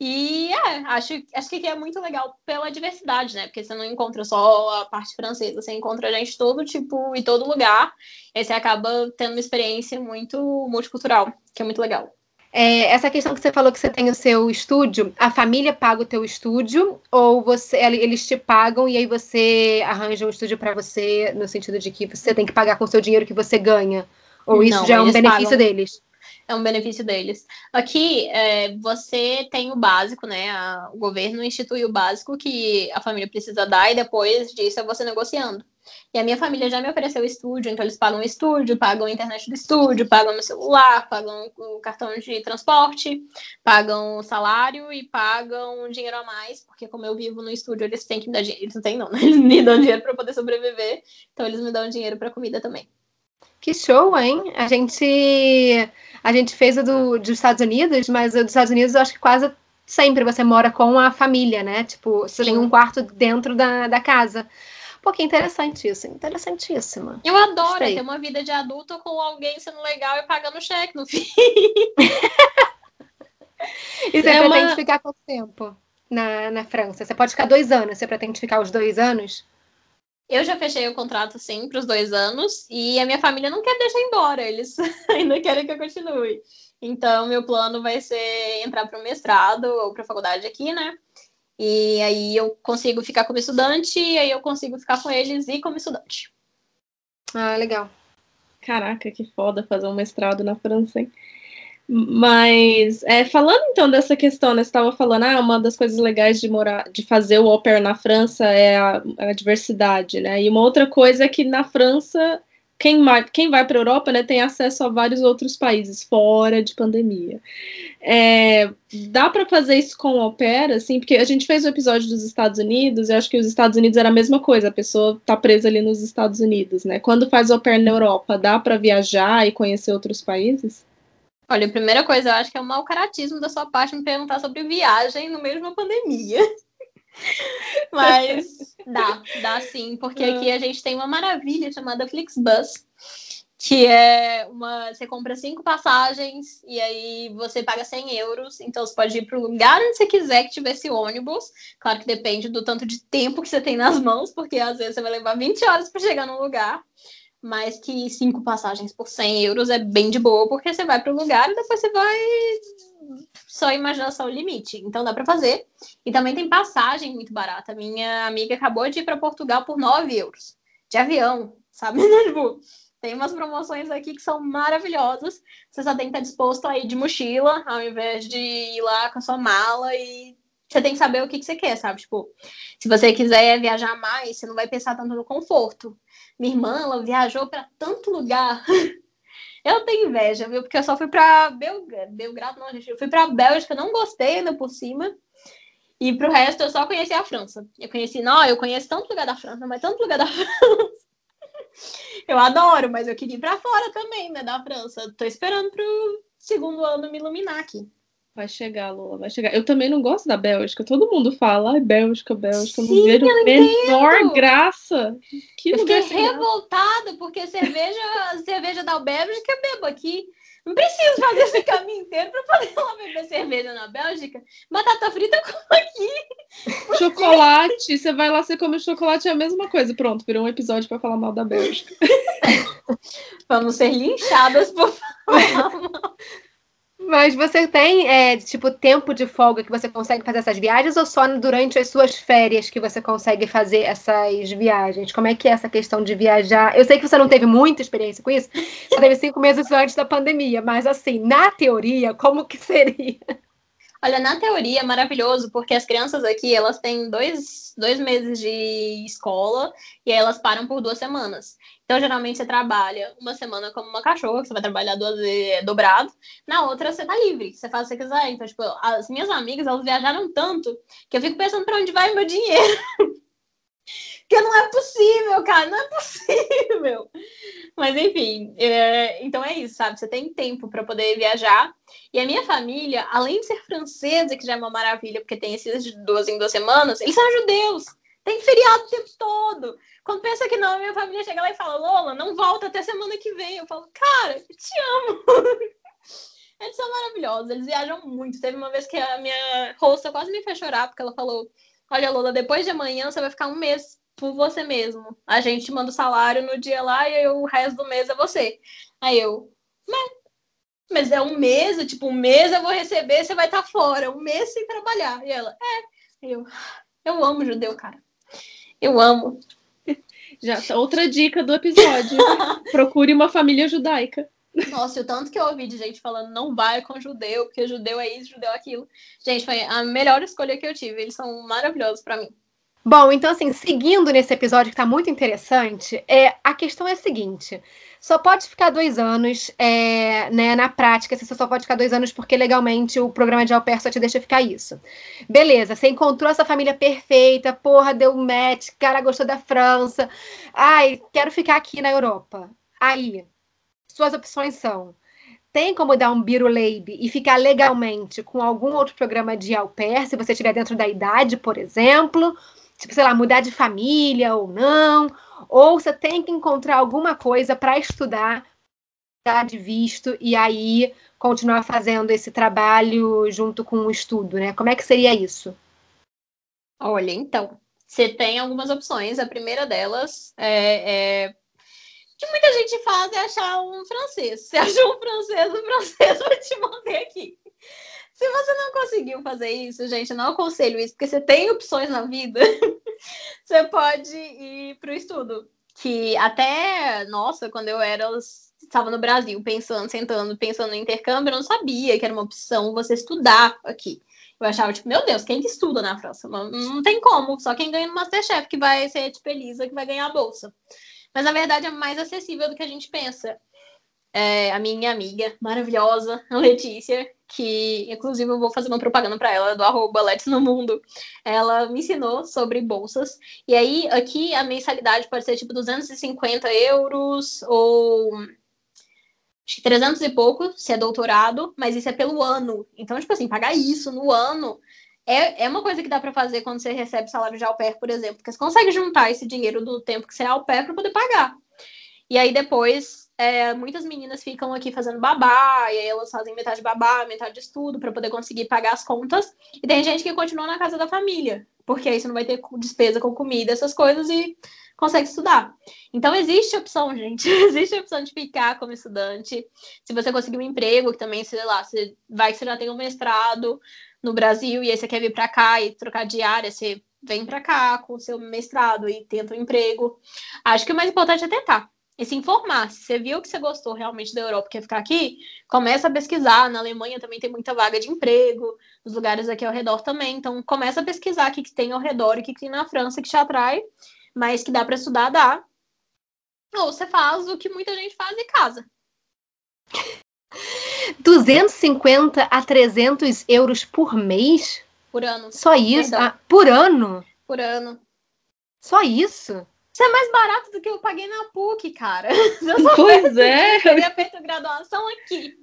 C: E é, acho, acho que aqui é muito legal pela diversidade, né? Porque você não encontra só a parte francesa, você encontra gente de todo tipo e todo lugar. E você acaba tendo uma experiência muito multicultural, que é muito legal.
B: É, essa questão que você falou que você tem o seu estúdio, a família paga o teu estúdio ou você eles te pagam e aí você arranja um estúdio para você no sentido de que você tem que pagar com o seu dinheiro que você ganha? Ou isso
C: Não,
B: já é um benefício
C: pagam.
B: deles?
C: É um benefício deles. Aqui, é, você tem o básico, né? A- o governo institui o básico que a família precisa dar e depois disso é você negociando. E a minha família já me ofereceu estúdio, então eles pagam o estúdio, pagam a internet do estúdio, pagam meu celular, pagam o cartão de transporte, pagam o salário e pagam dinheiro a mais, porque como eu vivo no estúdio, eles têm que me dar dinheiro. Eles não têm, não, né? [LAUGHS] Eles me dão dinheiro para poder sobreviver, então eles me dão dinheiro para comida também.
B: Que show, hein? A gente a gente fez o do, dos Estados Unidos, mas o dos Estados Unidos eu acho que quase sempre você mora com a família, né? Tipo, você tem
C: Sim.
B: um quarto dentro da, da casa. Pô, que interessante isso, interessantíssimo.
C: Eu adoro
B: Gostei.
C: ter uma vida de adulto com alguém sendo legal e pagando cheque no fim. [LAUGHS]
B: E você
A: É uma-
B: pretende ficar quanto tempo na, na França? Você pode ficar dois anos, você pretende ficar os dois anos?
C: Eu já fechei o contrato, sim, para os dois anos, e a minha família não quer deixar embora, eles [LAUGHS] ainda querem que eu continue. Então, meu plano vai ser entrar para o mestrado ou para a faculdade aqui, né? E aí eu consigo ficar como estudante, e aí eu consigo ficar com eles e como estudante.
B: Ah, legal.
A: Caraca, que foda fazer um mestrado na França, hein? Mas, é, falando então dessa questão, né, você estava falando, ah, uma das coisas legais de morar, de fazer o au pair na França é a, a diversidade, né? E uma outra coisa é que na França, quem vai, quem vai para a Europa, né, tem acesso a vários outros países fora de pandemia. É, dá para fazer isso com o pair, assim, porque a gente fez o episódio dos Estados Unidos, e acho que os Estados Unidos era a mesma coisa, a pessoa tá presa ali nos Estados Unidos, né? Quando faz au pair na Europa, dá para viajar e conhecer outros países?
C: Olha, a primeira coisa, eu acho que é um mau caratismo da sua parte me perguntar sobre viagem no meio de uma pandemia. [LAUGHS] Mas dá, dá sim, porque aqui a gente tem uma maravilha chamada Flixbus, que é uma. Você compra cinco passagens e aí você paga 100 euros. Então você pode ir para o lugar onde você quiser que tivesse ônibus. Claro que depende do tanto de tempo que você tem nas mãos, porque às vezes você vai levar 20 horas para chegar num lugar. Mas que cinco passagens por 100 euros é bem de boa, porque você vai para o lugar e depois você vai. Só imaginação o limite. Então dá para fazer. E também tem passagem muito barata. Minha amiga acabou de ir para Portugal por 9 euros. De avião, [LAUGHS] sabe? [LAUGHS] tipo, tem umas promoções aqui que são maravilhosas. Você só tem que estar disposto a ir de mochila, ao invés de ir lá com a sua mala e você tem que saber o que, que você quer, sabe? Tipo, se você quiser viajar mais, você não vai pensar tanto no conforto. Minha irmã, ela viajou para tanto lugar. [LAUGHS] Eu tenho inveja, viu? Porque eu só fui para Belgrado, Belgrado, não, gente. Eu fui para Bélgica, não gostei ainda por cima. E pro resto eu só conheci a França. Eu conheci, não, eu conheço tanto lugar da França, mas tanto lugar da [LAUGHS] França. Eu adoro, mas eu queria ir pra fora também, né, da França. Tô esperando pro segundo ano me iluminar aqui.
A: Vai chegar, Lula, vai chegar. Eu também não gosto da Bélgica. Todo mundo fala, ai, Bélgica, Bélgica. Eu não
C: Sim,
A: vejo menor graça. Que
C: Eu fiquei revoltada porque cerveja, [LAUGHS] cerveja da Bélgica eu bebo aqui. Não preciso fazer esse caminho inteiro pra poder lá beber cerveja na Bélgica. Batata frita eu como aqui.
A: Chocolate, você vai lá, você come chocolate, é a mesma coisa. Pronto, virou um episódio pra falar mal da Bélgica. [LAUGHS]
C: Vamos ser linchadas por falar [LAUGHS] mal.
B: Mas você tem, é, tipo, tempo de folga que você consegue fazer essas viagens ou só durante as suas férias que você consegue fazer essas viagens? Como é que é essa questão de viajar? Eu sei que você não teve muita experiência com isso, você teve cinco meses antes da pandemia, mas assim, na teoria, como que seria?
C: Olha, na teoria é maravilhoso, porque as crianças aqui, elas têm dois, dois meses de escola e aí elas param por duas semanas. Então, geralmente, você trabalha uma semana como uma cachorra, que você vai trabalhar duas vezes dobrado. Na outra, você tá livre, você faz o que você quiser. Então, tipo, as minhas amigas, elas viajaram tanto que eu fico pensando pra onde vai meu dinheiro. [LAUGHS] Porque não é possível, cara, não é possível. Mas enfim, é, então é isso, sabe? Você tem tempo para poder viajar. E a minha família, além de ser francesa, que já é uma maravilha, porque tem esses de duas em duas semanas, eles são judeus. Tem feriado o tempo todo. Quando pensa que não, minha família chega lá e fala, Lola, não volta até semana que vem. Eu falo, cara, eu te amo. [LAUGHS] Eles são maravilhosos, eles viajam muito. Teve uma vez que a minha rosta quase me fez chorar, porque ela falou: Olha, Lola, depois de amanhã você vai ficar um mês por você mesmo. A gente manda o salário no dia lá e o resto do mês é você. Aí eu, mas, mas é um mês, tipo, um mês eu vou receber, você vai estar tá fora, um mês sem trabalhar. E ela, é. Eu, eu amo judeu, cara. Eu amo.
A: Já tá outra dica do episódio. [LAUGHS] Procure uma família judaica.
C: Nossa, o tanto que eu ouvi de gente falando não vai com judeu, porque judeu é isso, judeu é aquilo. Gente, foi a melhor escolha que eu tive. Eles são maravilhosos para mim.
B: Bom, então assim, seguindo nesse episódio que tá muito interessante, é, a questão é a seguinte: só pode ficar dois anos, é, né? Na prática, você só pode ficar dois anos porque legalmente o programa de au pair só te deixa ficar isso. Beleza, você encontrou essa família perfeita, porra, deu match, cara gostou da França. Ai, quero ficar aqui na Europa. Aí, suas opções são tem como dar um Biruleib e ficar legalmente com algum outro programa de au pair, se você estiver dentro da idade, por exemplo, tipo, sei lá, mudar de família ou não, ou você tem que encontrar alguma coisa para estudar, dar de visto e aí continuar fazendo esse trabalho junto com o estudo, né? Como é que seria isso?
C: Olha, então, você tem algumas opções. A primeira delas é, é que muita gente faz é achar um francês. Você [LAUGHS] achou um francês, o francês vai te manter aqui. Se você não conseguiu fazer isso, gente, não aconselho isso, porque você tem opções na vida. [LAUGHS] você pode ir para o estudo. Que até, nossa, quando eu era, estava no Brasil, pensando, sentando, pensando no intercâmbio, eu não sabia que era uma opção você estudar aqui. Eu achava, tipo, meu Deus, quem que estuda na França? Não, não tem como, só quem ganha no Masterchef que vai ser tipo Elisa, que vai ganhar a bolsa. Mas na verdade é mais acessível do que a gente pensa. É, a minha amiga maravilhosa, a Letícia, que inclusive eu vou fazer uma propaganda para ela do arroba Let's no Mundo. Ela me ensinou sobre bolsas. E aí, aqui a mensalidade pode ser tipo 250 euros ou acho que 300 e pouco, se é doutorado, mas isso é pelo ano. Então, tipo assim, pagar isso no ano é, é uma coisa que dá para fazer quando você recebe salário de au pair, por exemplo, porque você consegue juntar esse dinheiro do tempo que você é au pair para poder pagar. E aí depois, é, muitas meninas ficam aqui fazendo babá, e aí elas fazem metade babá, metade de estudo, para poder conseguir pagar as contas. E tem gente que continua na casa da família, porque aí você não vai ter despesa com comida, essas coisas, e consegue estudar. Então existe opção, [LAUGHS] gente. existe opção de ficar como estudante. Se você conseguir um emprego, que também, sei lá, você vai que você já tem um mestrado, no Brasil e aí você quer vir para cá e trocar de área, você vem para cá com o seu mestrado e tenta um emprego. Acho que o mais importante é tentar e se informar. Se você viu que você gostou realmente da Europa, quer ficar aqui, começa a pesquisar. Na Alemanha também tem muita vaga de emprego, nos lugares aqui ao redor também. Então, começa a pesquisar o que, que tem ao redor e o que, que tem na França que te atrai, mas que dá para estudar, dá. Ou você faz o que muita gente faz [LAUGHS] e casa.
B: 250 a 300 euros por mês?
C: Por ano.
B: Só isso? Ah, por ano?
C: Por ano.
B: Só isso?
C: Isso é mais barato do que eu paguei na PUC, cara. [LAUGHS]
A: pois é.
C: Eu teria feito graduação aqui.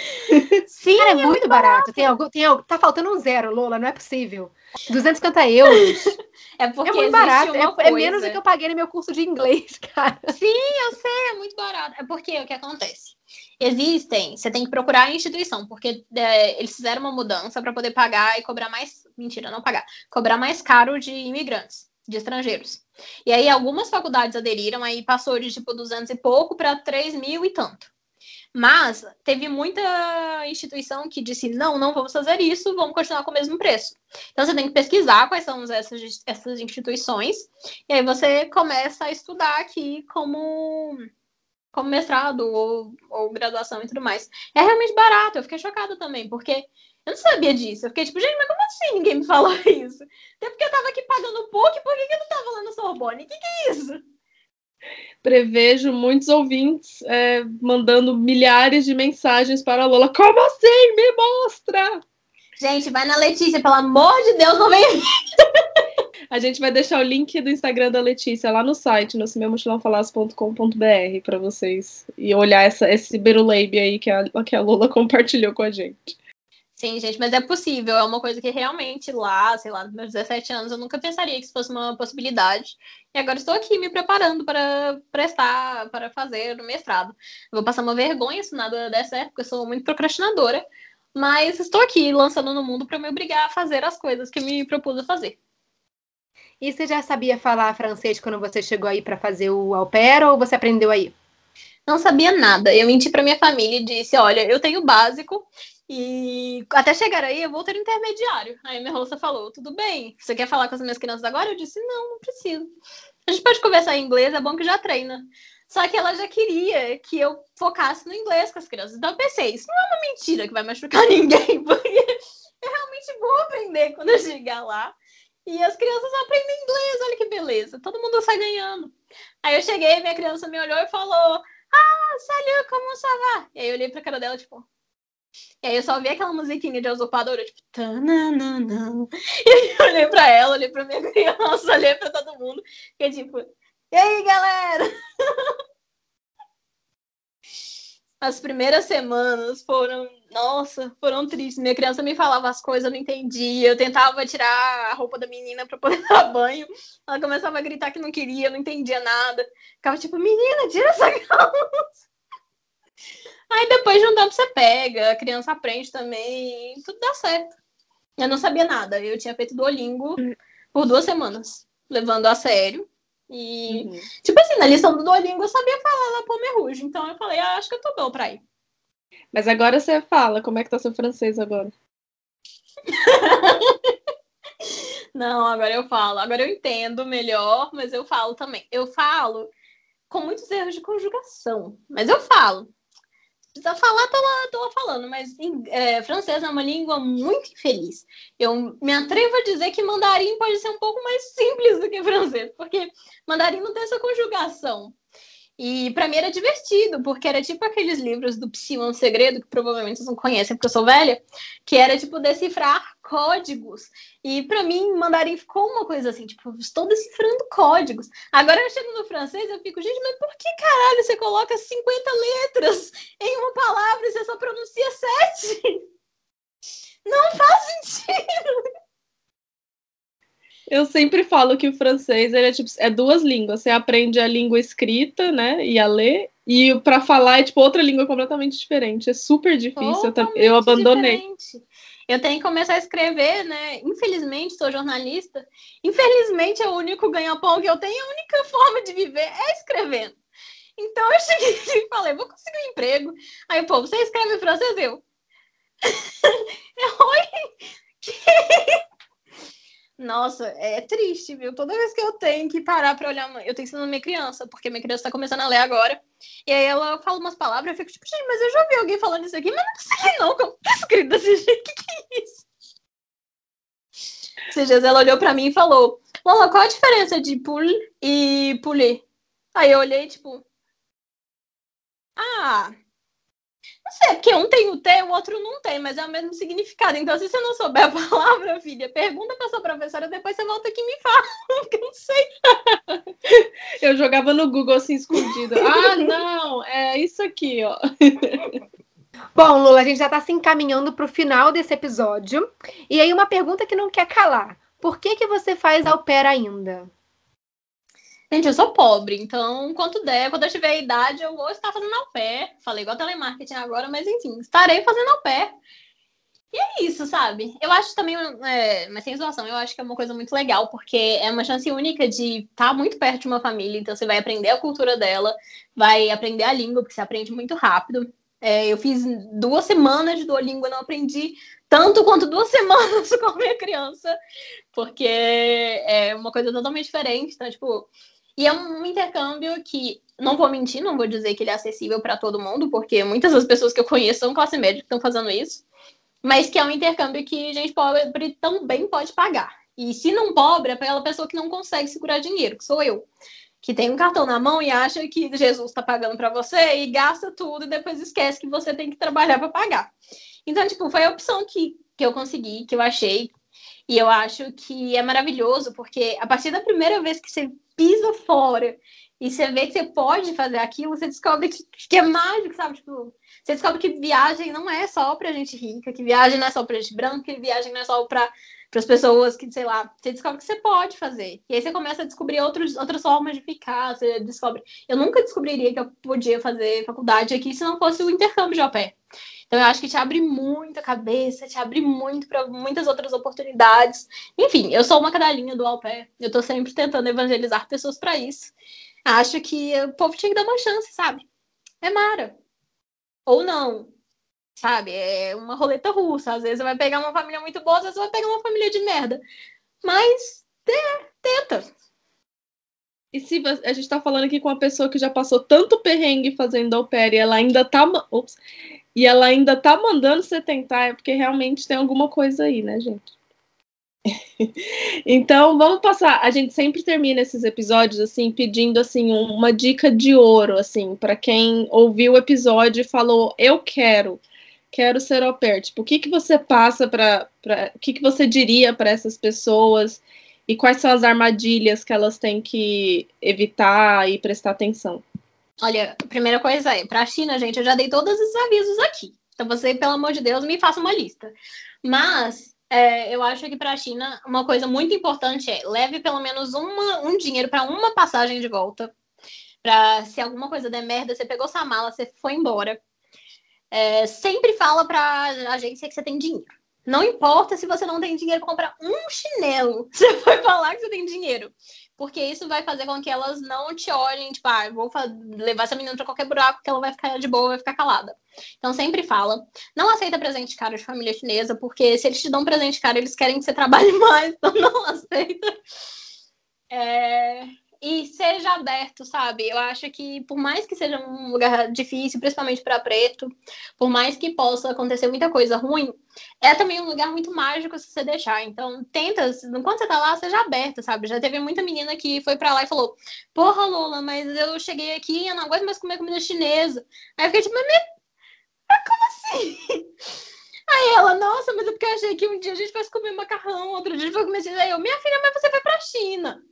C: [LAUGHS]
B: Sim, cara, é, muito, muito barato. barato. Tem algo, tem algo, tá faltando um zero, Lola, não é possível. 250 euros. [LAUGHS]
C: É porque é muito barato.
B: É, é, menos do que eu paguei no meu curso de inglês, cara.
C: Sim, eu sei, é muito barato. É porque o que acontece? Existem, você tem que procurar a instituição, porque é, eles fizeram uma mudança para poder pagar e cobrar mais. Mentira, não pagar. Cobrar mais caro de imigrantes, de estrangeiros. E aí algumas faculdades aderiram, aí passou de tipo 200 e pouco para 3 mil e tanto. Mas teve muita instituição que disse: não, não vamos fazer isso, vamos continuar com o mesmo preço. Então você tem que pesquisar quais são essas, essas instituições, e aí você começa a estudar aqui como como mestrado ou, ou graduação e tudo mais. É realmente barato, eu fiquei chocada também, porque eu não sabia disso. Eu fiquei tipo, gente, mas como assim ninguém me falou [LAUGHS] isso? Até porque eu tava aqui pagando pouco, por que, que eu não tava lá no Sorbonne? O que, que é isso?
A: Prevejo muitos ouvintes é, mandando milhares de mensagens para a Lola. Como assim? Me mostra!
C: Gente, vai na Letícia, pelo amor de Deus, não vem
A: A gente vai deixar o link do Instagram da Letícia lá no site, no meumochilãofalasse.com.br para vocês e olhar essa, esse Beruleib aí que a, que a Lula compartilhou com a gente.
C: Sim, gente, mas é possível. É uma coisa que realmente lá, sei lá, nos meus 17 anos, eu nunca pensaria que isso fosse uma possibilidade. E agora estou aqui me preparando para prestar, para fazer o mestrado. Vou passar uma vergonha se nada der certo, porque eu sou muito procrastinadora. Mas estou aqui lançando no mundo para me obrigar a fazer as coisas que me propus a fazer.
B: E você já sabia falar francês quando você chegou aí para fazer o au pair ou você aprendeu aí?
C: Não sabia nada. Eu menti para minha família e disse: Olha, eu tenho básico e até chegar aí eu vou ter intermediário. Aí minha moça falou: Tudo bem, você quer falar com as minhas crianças agora? Eu disse: Não, não preciso. A gente pode conversar em inglês, é bom que já treina. Só que ela já queria que eu focasse no inglês com as crianças. Então eu pensei: Isso não é uma mentira que vai machucar [LAUGHS] ninguém, porque eu realmente vou aprender quando eu chegar lá. E as crianças aprendem inglês, olha que beleza. Todo mundo sai ganhando. Aí eu cheguei, minha criança me olhou e falou: ah, salut, como ça va? E aí eu olhei pra cara dela, tipo. E aí eu só vi aquela musiquinha de usurpadora, tipo. Tananana. [LAUGHS] E aí eu olhei pra ela, olhei pra minha [LAUGHS] criança, olhei pra todo mundo. Que tipo. E aí, galera? [LAUGHS] As primeiras semanas foram, nossa, foram tristes. Minha criança me falava as coisas, eu não entendia. Eu tentava tirar a roupa da menina para poder dar banho. Ela começava a gritar que não queria, eu não entendia nada. Ficava tipo, menina, tira essa calça. Aí depois de um tempo você pega, a criança aprende também, tudo dá certo. Eu não sabia nada. Eu tinha feito Duolingo por duas semanas, levando a sério. E, uhum. tipo assim, na lição do Duolingo eu sabia falar La Pomme Rouge, então eu falei, ah, acho que eu tô bom pra ir.
A: Mas agora você fala, como é que tá seu francês agora? [LAUGHS]
C: Não, agora eu falo. Agora eu entendo melhor, mas eu falo também. Eu falo com muitos erros de conjugação, mas eu falo precisa falar, tô lá, tô falando, mas é, francês é uma língua muito infeliz. Eu me atrevo a dizer que mandarim pode ser um pouco mais [LAUGHS] simples do que francês, porque mandarim não tem essa conjugação. E para mim era divertido, porque era tipo aqueles livros do Psi, um segredo, que provavelmente vocês não conhecem porque eu sou velha, que era tipo decifrar códigos. E para mim, mandarim ficou uma coisa assim, tipo, estou decifrando códigos. Agora eu chego no francês eu fico, gente, mas por que caralho você coloca 50 letras em uma palavra e você só pronuncia sete? Não faz sentido.
A: Eu sempre falo que o francês ele é, tipo, é duas línguas. Você aprende a língua escrita, né, e a ler, e para falar é tipo outra língua completamente diferente. É super difícil. eu, eu abandonei. Diferente.
C: Eu tenho que começar a escrever, né? Infelizmente, sou jornalista. Infelizmente, é o único ganha-pão que eu tenho, a única forma de viver é escrevendo. Então eu cheguei [LAUGHS] e falei, vou conseguir um emprego. Aí, pô, você escreve francês? Eu. [LAUGHS] Oi? Que... Nossa, é triste, viu? Toda vez que eu tenho que parar pra olhar, eu tenho ensinando minha criança, porque minha criança tá começando a ler agora. E aí ela fala umas palavras, eu fico tipo, gente, mas eu já ouvi alguém falando isso aqui, mas não consegui não, como tá escrito desse [LAUGHS] jeito, o que, que é isso? Esses dias ela olhou pra mim e falou, Lola, qual a diferença de pull e poulet? Aí eu olhei, tipo, ah, sei, porque um tem o T, o outro não tem, mas é o mesmo significado. Então, se você não souber a palavra, filha, pergunta pra sua professora, depois você volta aqui e me fala, [LAUGHS] porque eu não sei.
A: eu jogava no Google assim, escondido. Ah, não, é isso aqui, ó.
B: Bom, Lula, a gente já está se encaminhando para o final desse episódio. E aí, uma pergunta que não quer calar. Por que, que você faz au pair ainda?
C: Gente, eu sou pobre, então, quanto der, quando eu tiver a idade, eu vou estar fazendo ao pé. Falei igual telemarketing agora, mas enfim, estarei fazendo ao pé. E é isso, sabe? Eu acho também, é, mas sem zoação, eu acho que é uma coisa muito legal, porque é uma chance única de estar muito perto de uma família, então você vai aprender a cultura dela, vai aprender a língua, porque você aprende muito rápido. É, eu fiz duas semanas de Duolingo, não aprendi tanto quanto duas [LAUGHS] semanas com a minha criança, porque é uma coisa totalmente diferente. Então, tipo, e é um intercâmbio que, não vou mentir, não vou dizer que ele é acessível para todo mundo, porque muitas das pessoas que eu conheço são classe média que estão fazendo isso, mas que é um intercâmbio que gente pobre também pode pagar. E se não pobre, é para aquela pessoa que não consegue segurar dinheiro, que sou eu. Que tem um cartão na mão e acha que Jesus está pagando para você e gasta tudo e depois esquece que você tem que trabalhar para pagar. Então, tipo, foi a opção que, que eu consegui, que eu achei E eu acho que é maravilhoso, porque a partir da primeira vez que você pisa fora e você vê que você pode fazer aquilo, você descobre que, que é mágico, sabe? Tipo, você descobre que viagem não é só pra gente rica, que viagem não é só pra gente branca, que viagem não é só pra para as pessoas que, sei lá, você descobre que você pode fazer. E aí você começa a descobrir outros, outras formas de ficar, você descobre. Eu nunca descobriria que eu podia fazer faculdade aqui se não fosse o intercâmbio de au pair. Então eu acho que te abre muito a cabeça, te abre muito para muitas outras oportunidades. Enfim, eu sou uma cadelinha do pair. Eu estou sempre tentando evangelizar pessoas para isso. Acho que o povo tinha que dar uma chance, sabe? É Mara. Ou não sabe? É uma roleta russa. Às vezes você vai pegar uma família muito boa, às vezes você vai pegar uma família de merda. Mas é, tenta.
A: E se a gente tá falando aqui com uma pessoa que já passou tanto perrengue fazendo au pair e ela ainda tá. Ops, e ela ainda tá mandando você tentar, é porque realmente tem alguma coisa aí, né, gente? [LAUGHS] então, vamos passar. A gente sempre termina esses episódios assim pedindo assim uma dica de ouro assim para quem ouviu o episódio e falou eu quero quero ser au pair. Tipo, o que, que você passa para. O que, que você diria para essas pessoas e quais são as armadilhas que elas têm que evitar e prestar atenção?
C: Olha, a primeira coisa é, para a China, gente, eu já dei todos os avisos aqui. Então você, pelo amor de Deus, me faça uma lista. Mas é, eu acho que para a China, uma coisa muito importante é leve pelo menos uma, um dinheiro para uma passagem de volta. Para se alguma coisa der merda, você pegou sua mala, você foi embora é, sempre fala para a agência que você tem dinheiro. Não importa se você não tem dinheiro para comprar um chinelo, [LAUGHS] você vai falar que você tem dinheiro. Porque isso vai fazer com que elas não te olhem, tipo, ah, vou levar essa menina para qualquer buraco que ela vai ficar de boa, vai ficar calada. Então sempre fala. Não aceita presente caro de família chinesa, porque se eles te dão presente caro, eles querem que você trabalhe [LAUGHS] mais, então não aceita. É e seja aberto, sabe? Eu acho que por mais que seja um lugar difícil, principalmente para preto, por mais que possa acontecer muita coisa ruim, é também um lugar muito mágico se você deixar. Então, tenta, enquanto você tá lá, seja aberto, sabe? Já teve muita menina que foi para lá e falou: "Porra, Lola, mas eu cheguei aqui e eu não aguento mais comer comida chinesa". Aí eu fiquei tipo: "Mas como assim?" [LAUGHS] Aí ela, nossa, mas é porque eu achei que um dia a gente fosse comer macarrão, outro dia a gente vai comer. Aí eu, minha filha, mas você foi pra China.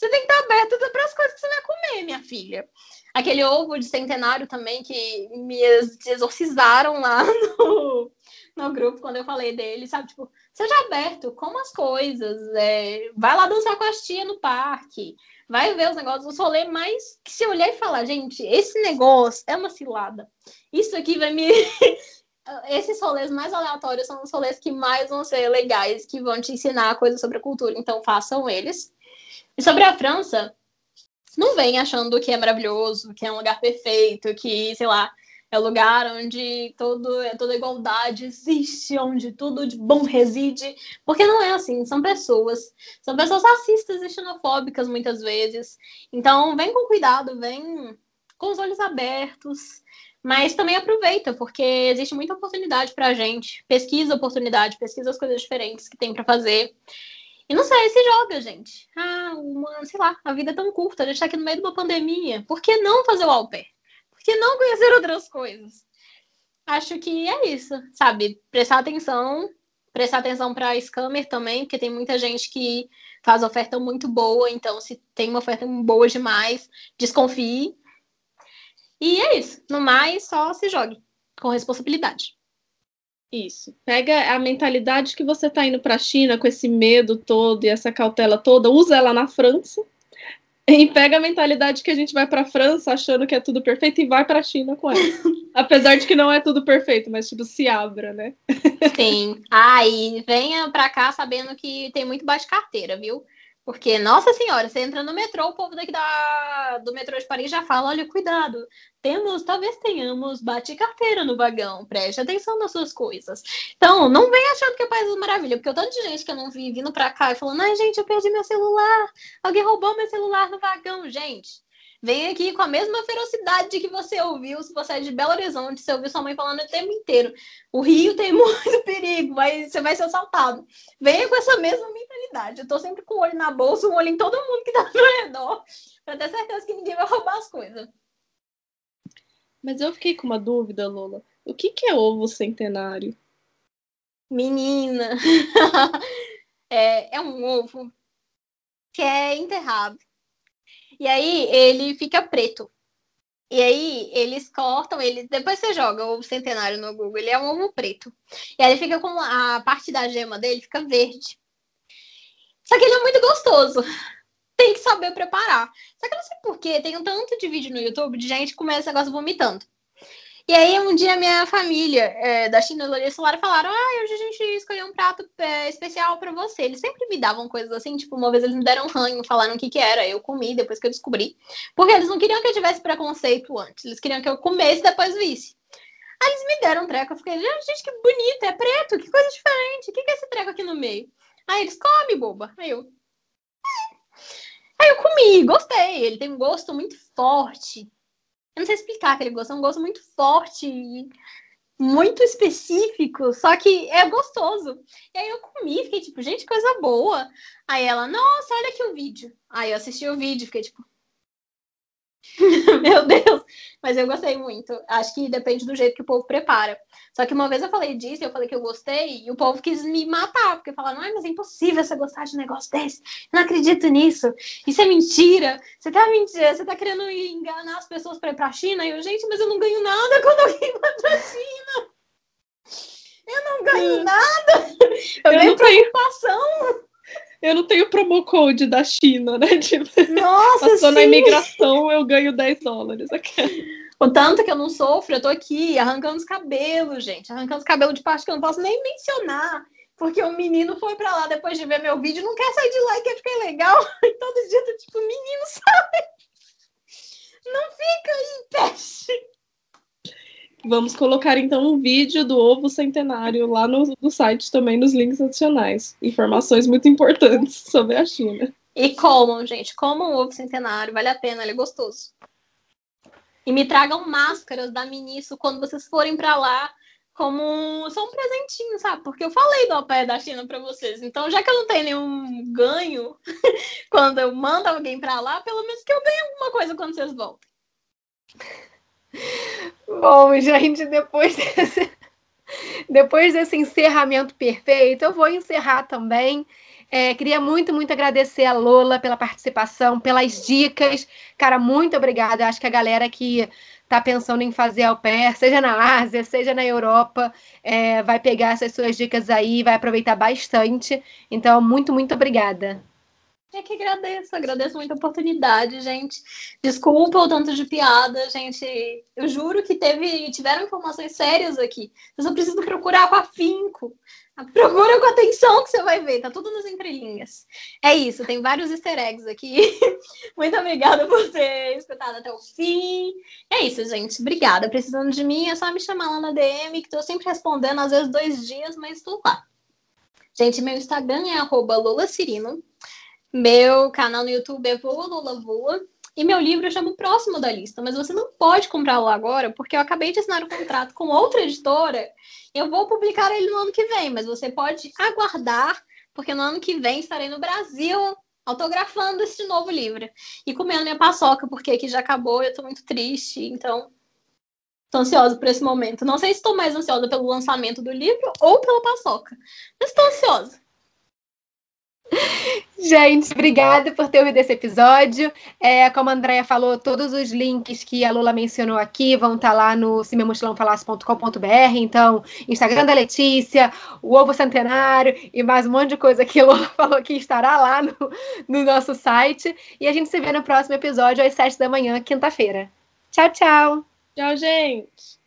C: Você tem que estar aberta para as coisas que você vai comer, minha filha. Aquele ovo de centenário também que me exorcizaram lá [LAUGHS] no, no grupo quando eu falei dele, sabe? Tipo, seja aberto, coma as coisas, é, vai lá dançar com as tia no parque, vai ver os negócios, os rolês mais que se olhar e falar, gente, esse negócio é uma cilada. Isso aqui vai me. [LAUGHS] Esses rolês mais aleatórios são os rolês que mais vão ser legais, que vão te ensinar coisas sobre a cultura. Então façam eles. E sobre a França, não vem achando que é maravilhoso, que é um lugar perfeito, que, sei lá, é o lugar onde todo, toda igualdade existe, onde tudo de bom reside. Porque não é assim, são pessoas. São pessoas racistas e xenofóbicas muitas vezes. Então, vem com cuidado, vem com os olhos abertos. Mas também aproveita, porque existe muita oportunidade pra gente. Pesquisa oportunidade, pesquisa as coisas diferentes que tem para fazer. E não sei, se joga, gente. Ah, uma, sei lá, a vida é tão curta, a gente tá aqui no meio de uma pandemia. Por que não fazer o au pair? Por que não conhecer outras coisas? Acho que é isso, sabe? Prestar atenção, prestar atenção para scammer também, porque tem muita gente que faz oferta muito boa, então se tem uma oferta boa demais, desconfie. E é isso. No mais, só se jogue com responsabilidade.
A: Isso. Pega a mentalidade que você está indo para a China com esse medo todo e essa cautela toda, usa ela na França. [LAUGHS] E pega a mentalidade que a gente vai para a França achando que é tudo perfeito e vai para a China com ela. [LAUGHS] Apesar de que não é tudo perfeito, mas tipo se abra, né?
C: Sim. Ah, e venha para cá sabendo que tem muito bate-carteira, viu? Porque, nossa senhora, você entra no metrô, o povo daqui da, do metrô de Paris já fala: olha, cuidado, temos, talvez tenhamos bate-carteira no vagão, preste atenção nas suas coisas. Então, não vem achando que é País da Maravilha, porque o tanto de gente que eu não vi vindo pra cá e falando: ai, gente, eu perdi meu celular, alguém roubou meu celular no vagão, gente vem aqui com a mesma ferocidade que você ouviu se você é de Belo Horizonte, você ouviu sua mãe falando o tempo inteiro. O Rio tem [LAUGHS] muito perigo, mas você vai ser assaltado. Venha com essa mesma mentalidade. Eu tô sempre com o olho na bolsa, um olho em todo mundo que tá ao redor, pra ter certeza que ninguém vai roubar as coisas.
A: Mas eu fiquei com uma dúvida, Lola. O que, que é ovo centenário?
C: Menina! [LAUGHS] é, é um ovo que é enterrado. E aí ele fica preto. E aí eles cortam ele. Depois você joga o centenário no Google, ele é um ovo preto. E aí ele fica com a parte da gema dele fica verde. Só que ele é muito gostoso. Tem que saber preparar. Só que eu não sei porquê, tem um tanto de vídeo no YouTube de gente que começa esse negócio vomitando. E aí, um dia, minha família é, da e Solar falaram: Ah, hoje a gente escolheu um prato é, especial para você. Eles sempre me davam coisas assim, tipo, uma vez eles me deram ranho, falaram o que que era. Eu comi depois que eu descobri. Porque eles não queriam que eu tivesse preconceito antes, eles queriam que eu comesse e depois visse. Aí eles me deram um treco, eu fiquei, gente, que bonito, é preto, que coisa diferente. O que, que é esse treco aqui no meio? Aí eles, come, boba. Aí eu. Aí eu comi, gostei. Ele tem um gosto muito forte. Eu não sei explicar aquele gosto, é um gosto muito forte, muito específico, só que é gostoso. E aí eu comi, fiquei tipo, gente, coisa boa. Aí ela, nossa, olha aqui o vídeo. Aí eu assisti o vídeo, fiquei tipo, [LAUGHS] Meu Deus! Mas eu gostei muito. Acho que depende do jeito que o povo prepara. Só que uma vez eu falei disso, eu falei que eu gostei, e o povo quis me matar, porque falaram, ai, mas é impossível você gostar de um negócio desse. Eu não acredito nisso. Isso é mentira. Você tá mentindo, você tá querendo enganar as pessoas para ir pra China. E eu, gente, mas eu não ganho nada quando alguém vai pra China. Eu não ganho nada. Eu, eu ganho preocupação. Tenho
A: eu não tenho promo code da China, né? [LAUGHS]
C: Tipo, Nossa,
A: passou
C: sim.
A: na imigração, eu ganho 10 dólares.
C: O tanto que eu não sofro, eu tô aqui arrancando os cabelos, gente. Arrancando os cabelos de parte que eu não posso nem mencionar. Porque o menino foi pra lá depois de ver meu vídeo, não quer sair de lá e quer ficar legal. [LAUGHS] E todo dia eu tô tipo, menino, sabe? Não fica aí, peste.
A: Vamos colocar então um vídeo do ovo centenário lá no, no site também nos links adicionais. Informações muito importantes [LAUGHS] sobre a China.
C: E comam, gente, comam ovo centenário, vale a pena, ele é gostoso. E me tragam máscaras da Miniço quando vocês forem para lá, como só um presentinho, sabe? Porque eu falei do pé da China para vocês. Então, já que eu não tenho nenhum ganho [LAUGHS] quando eu mando alguém para lá, pelo menos que eu ganhe alguma coisa quando vocês voltem.
B: Bom, gente, depois desse, depois desse encerramento perfeito, eu vou encerrar também. É, queria muito, muito agradecer a Lola pela participação, pelas dicas. Cara, muito obrigada. Acho que a galera que está pensando em fazer au pair, seja na Ásia, seja na Europa, é, vai pegar essas suas dicas aí, vai aproveitar bastante. Então, muito, muito obrigada.
C: É que agradeço, agradeço muito a oportunidade, gente. Desculpa o tanto de piada, gente. Eu juro que teve, tiveram informações sérias aqui. Eu só preciso procurar com afinco. Procura com atenção que você vai ver, tá tudo nas entrelinhas. É isso, tem vários easter eggs aqui. [LAUGHS] Muito obrigada por ter escutado até o fim. É isso, gente. Obrigada. Precisando de mim, é só me chamar lá na DM, que tô sempre respondendo, às vezes dois dias, mas tô lá. Gente, meu Instagram é arroba lolacirino. Meu canal no YouTube é Voa Lula Voa. E meu livro eu chamo próximo da lista, mas você não pode comprá-lo agora, porque eu acabei de assinar um contrato com outra editora. Eu vou publicar ele no ano que vem, mas você pode aguardar, porque no ano que vem estarei no Brasil autografando esse novo livro. E comendo minha paçoca, porque aqui já acabou, eu tô muito triste, então tô ansiosa por esse momento. Não sei se estou mais ansiosa pelo lançamento do livro ou pela paçoca, mas estou ansiosa.
B: Gente, obrigada por ter ouvido esse episódio. É, como a Andrea falou, todos os links que a Lula mencionou aqui vão estar tá lá no cimemochilãofalasse.com.br. Então, Instagram da Letícia, o Ovo Centenário e mais um monte de coisa que a Lula [LAUGHS] falou que estará lá no, no nosso site. E a gente se vê no próximo episódio às sete da manhã, quinta-feira. Tchau, tchau.
A: Tchau, gente.